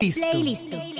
Listo.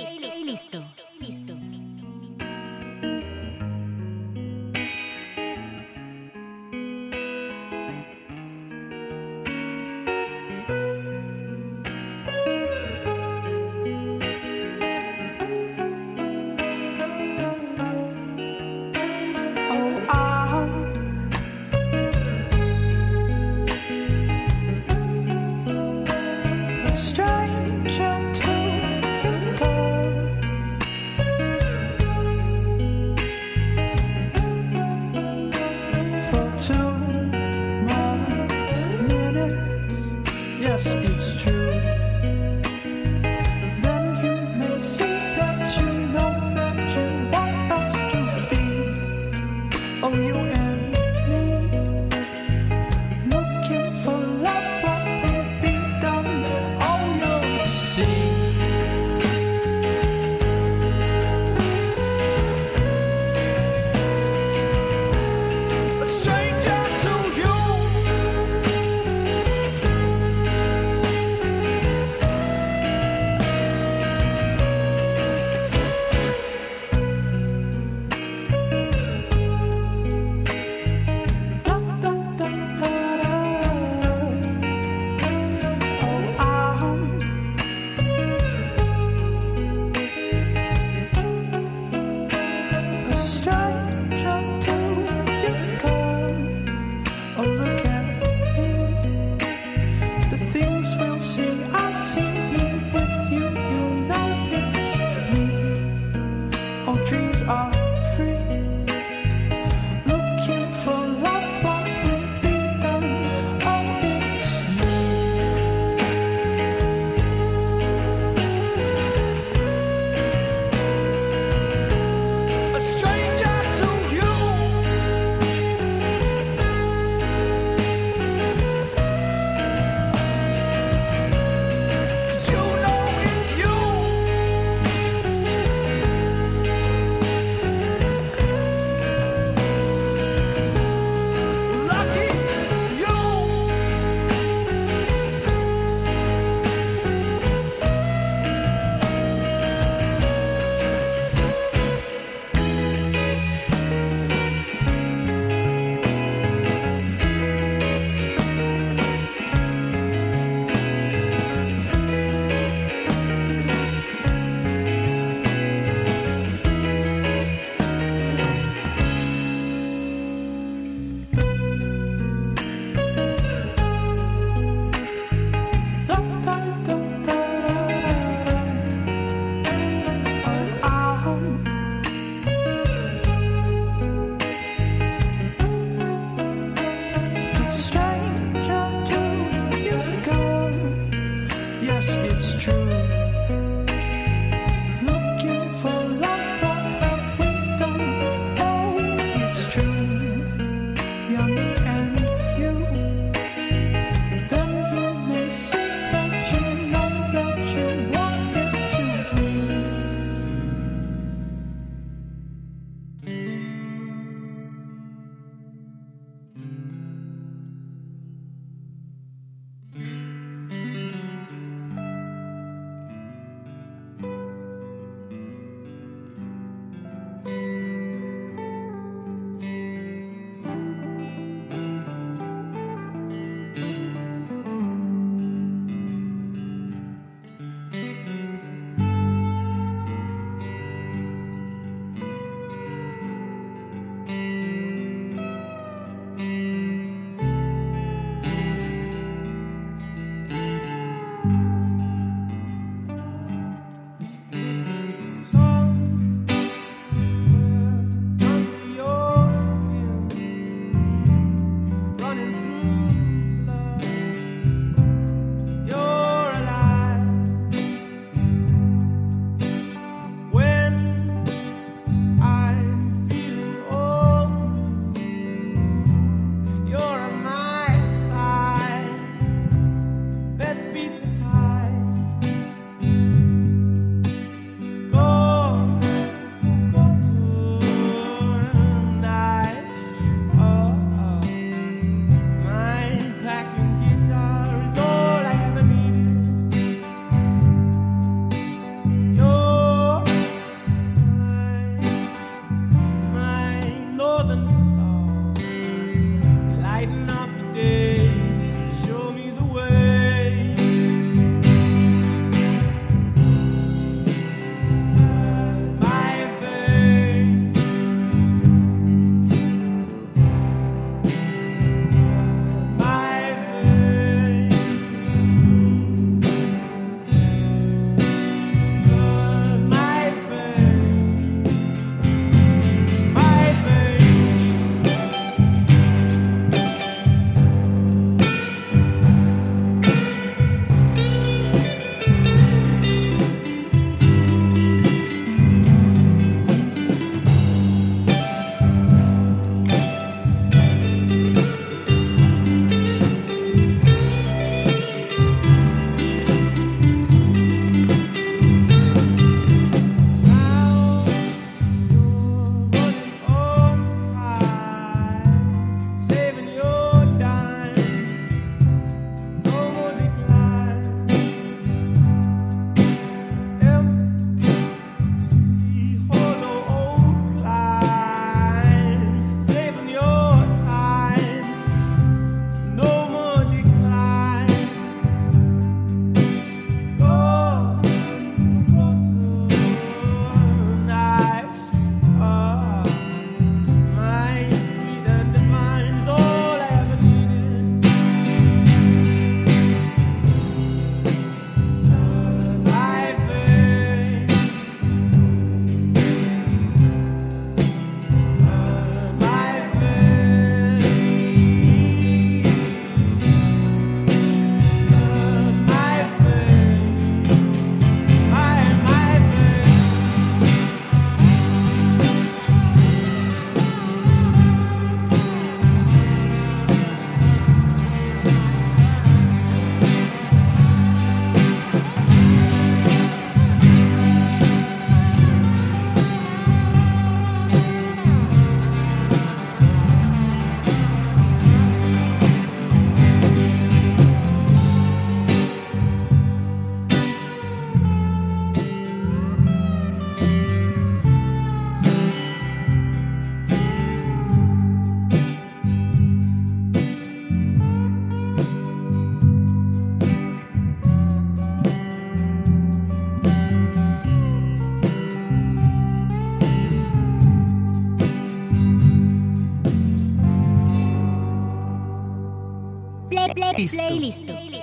Playlist.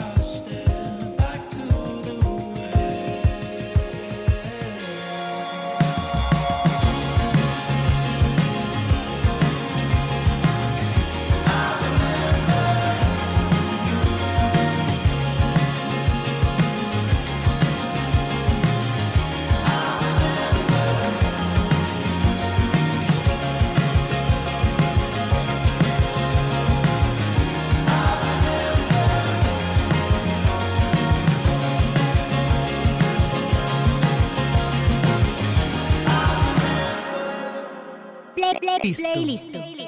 smile. Listo.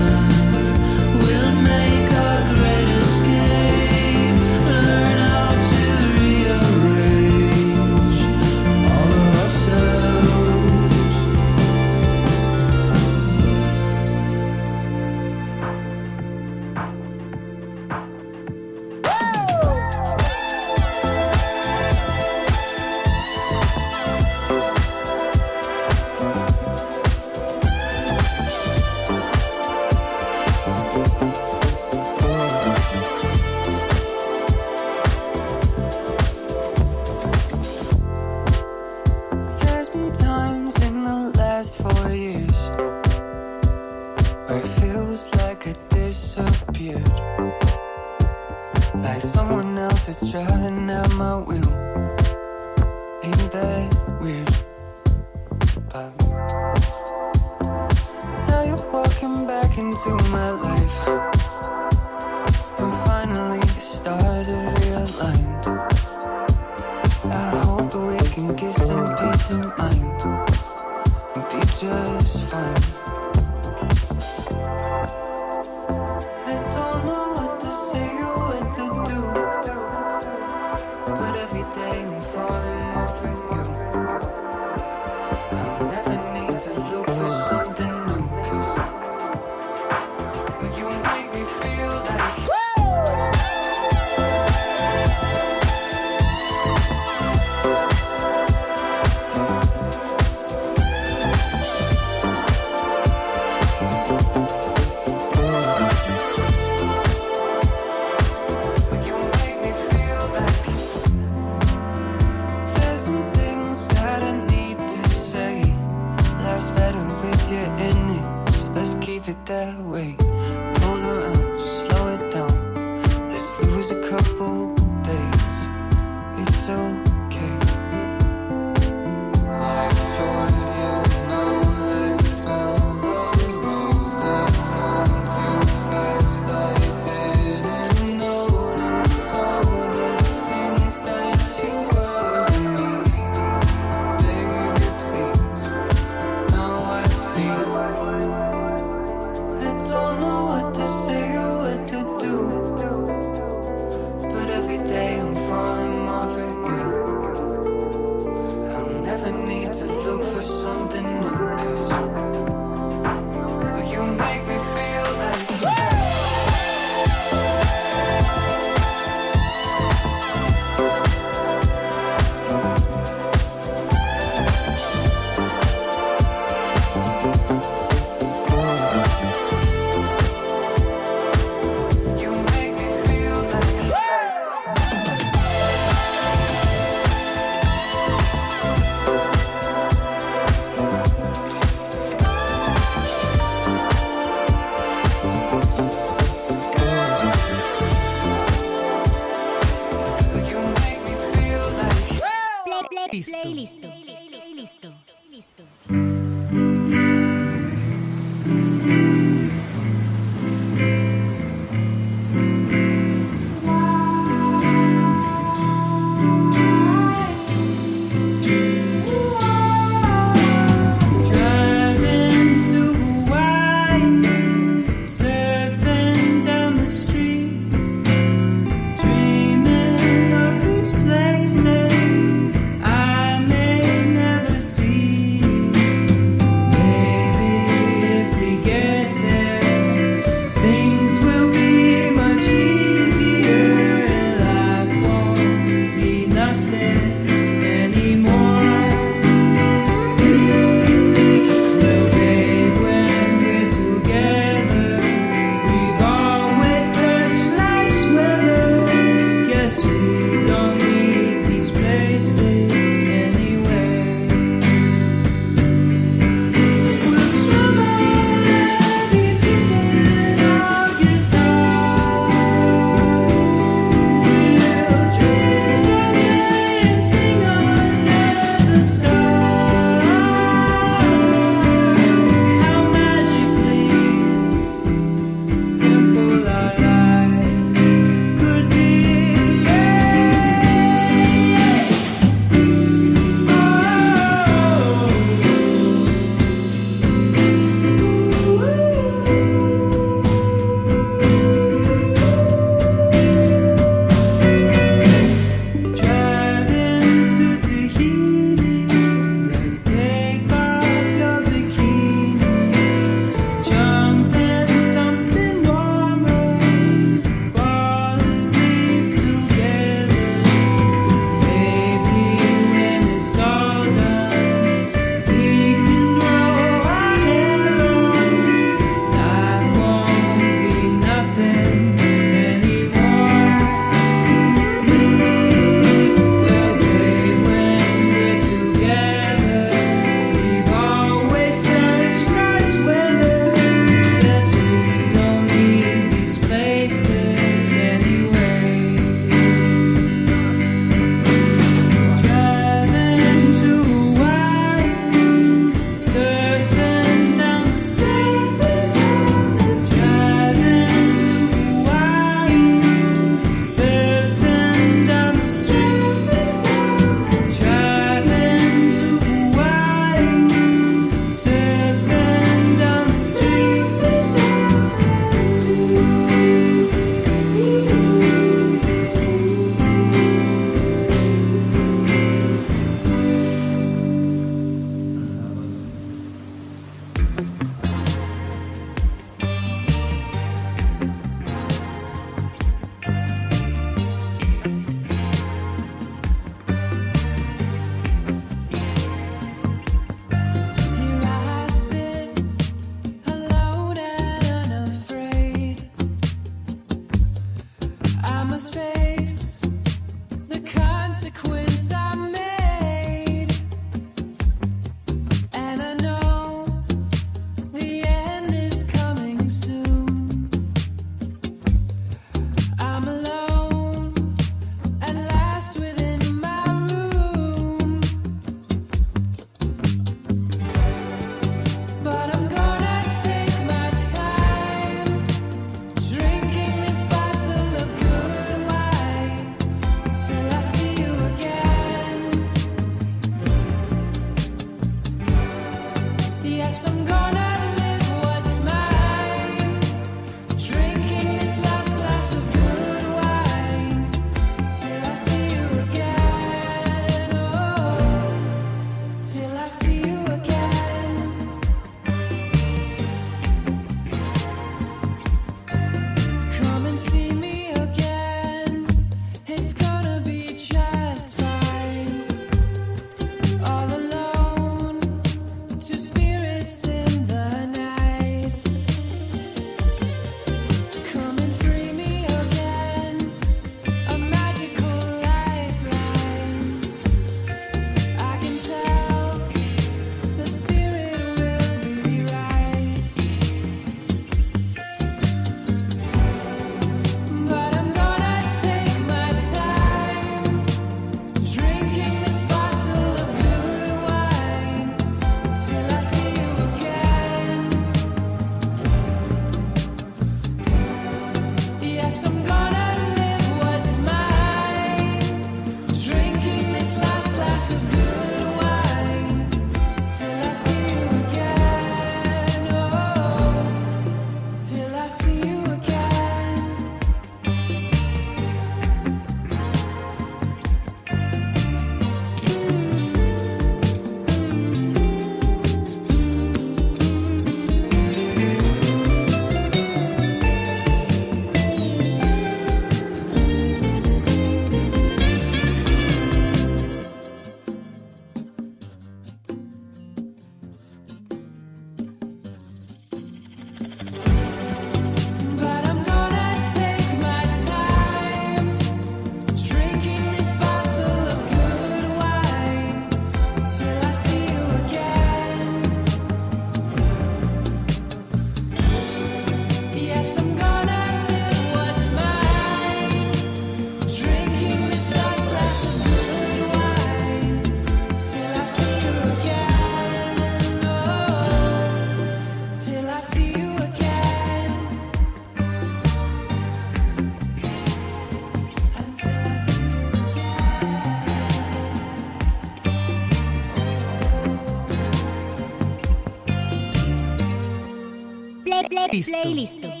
Play, play, Listo. Listo. Listo.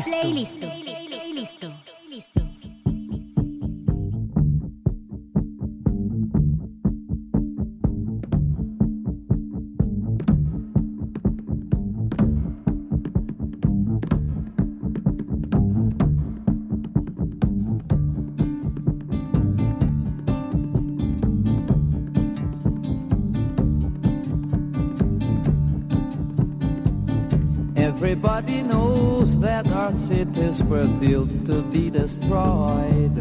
Play, cities were built to be destroyed.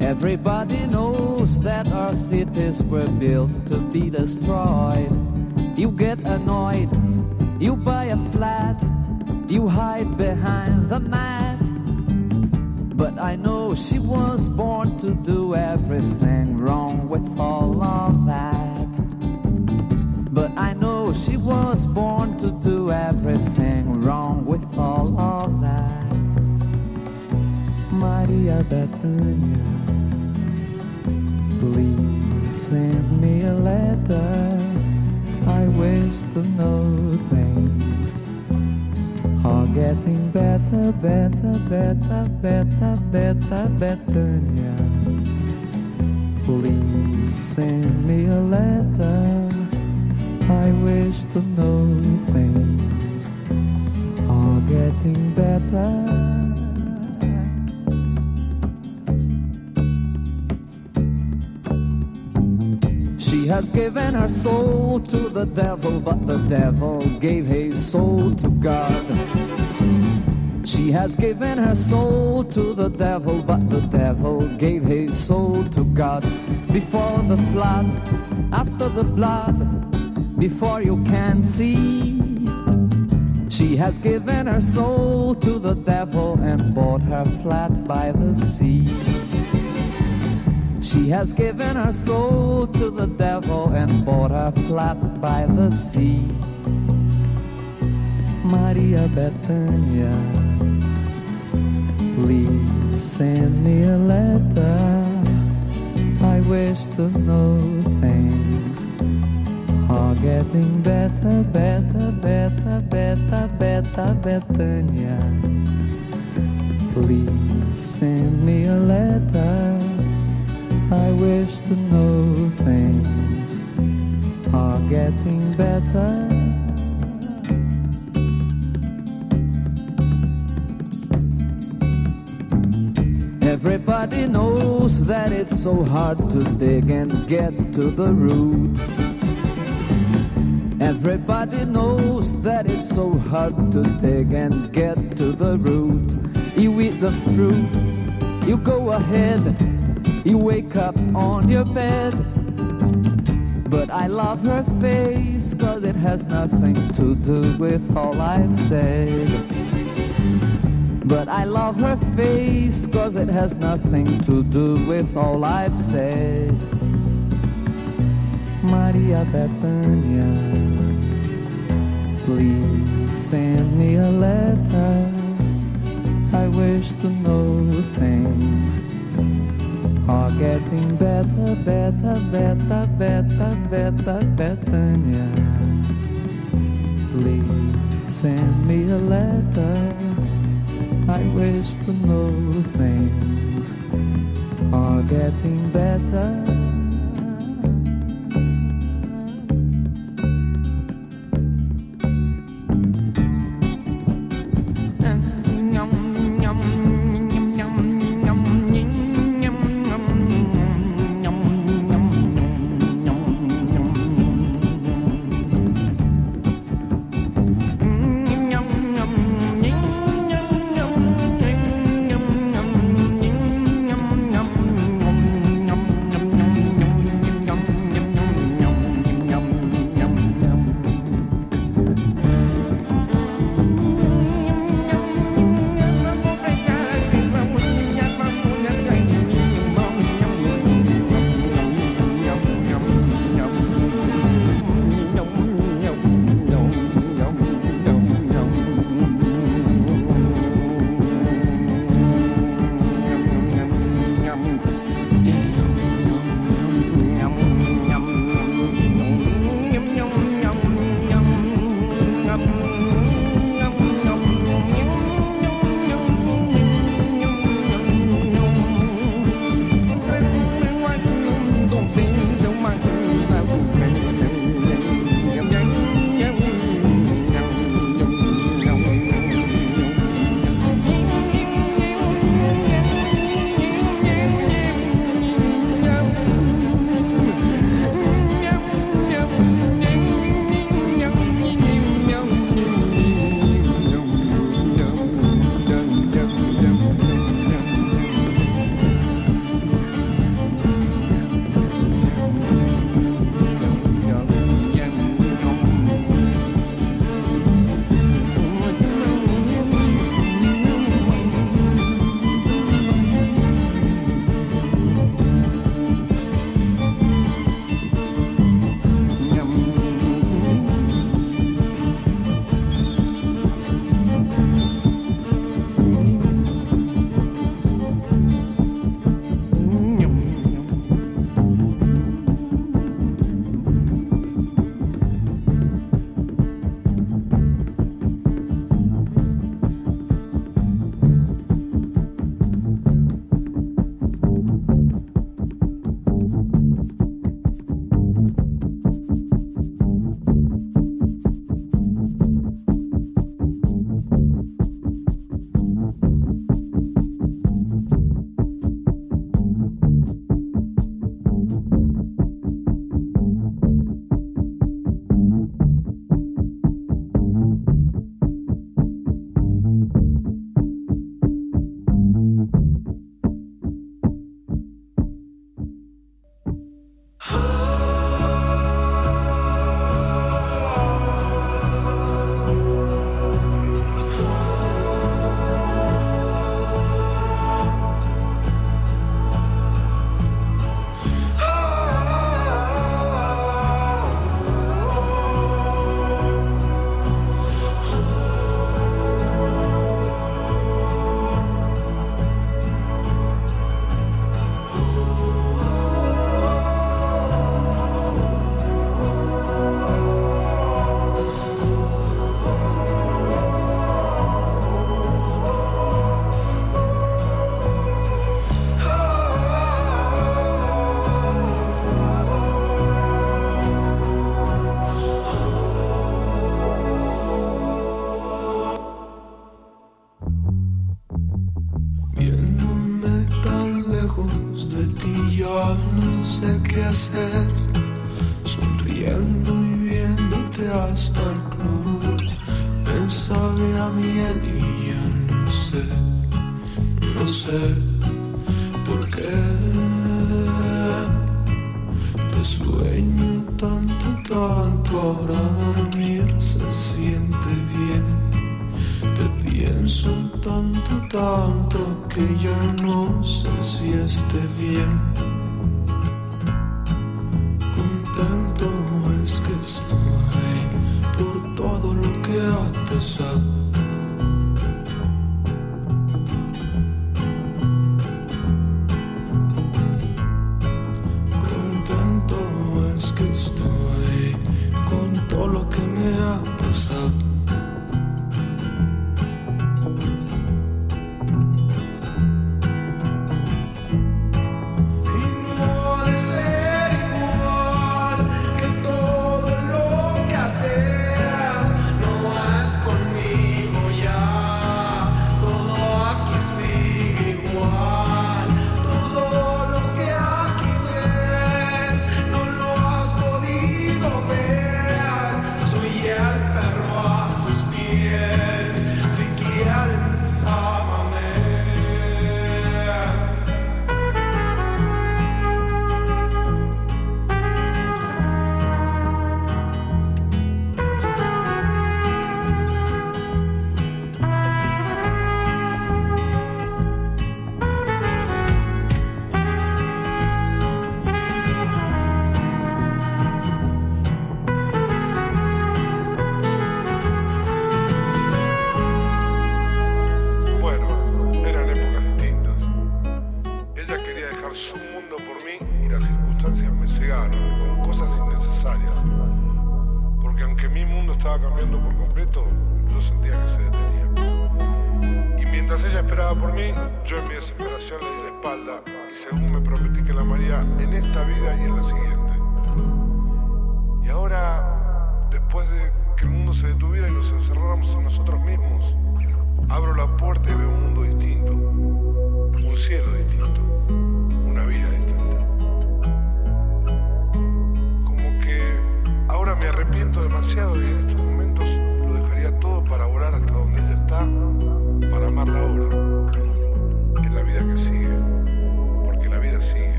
Everybody knows that our cities were built to be destroyed. You get annoyed, you buy a flat, you hide behind the mat. But I know she was born to do everything wrong with all of that. But I know she was born Maria Bethania, please send me a letter. I wish to know things are getting better, better, better, better, better, Bethania. Please send me a letter. Given her soul to the devil, but the devil gave his soul to God. Before the flood, after the blood, before you can see. She has given her soul to the devil and bought her flat by the sea. She has given her soul to the devil and bought her flat by the sea. Maria Bethania, please send me a letter. I wish to know things are getting better, better, better, better, better, Bethania. Please send me a letter. I wish to know things are getting better. Everybody knows that it's so hard to dig and get to the root. Everybody knows that it's so hard to dig and get to the root. You eat the fruit, you go ahead, you wake up on your bed. But I love her face, cause it has nothing to do with all I've said. But I love her face, cause it has nothing to do with all I've said. Maria Bethania, please send me a letter. I wish to know things are getting better, better, better, better, better, Bethania. Please send me a letter. I wish to know things are getting better.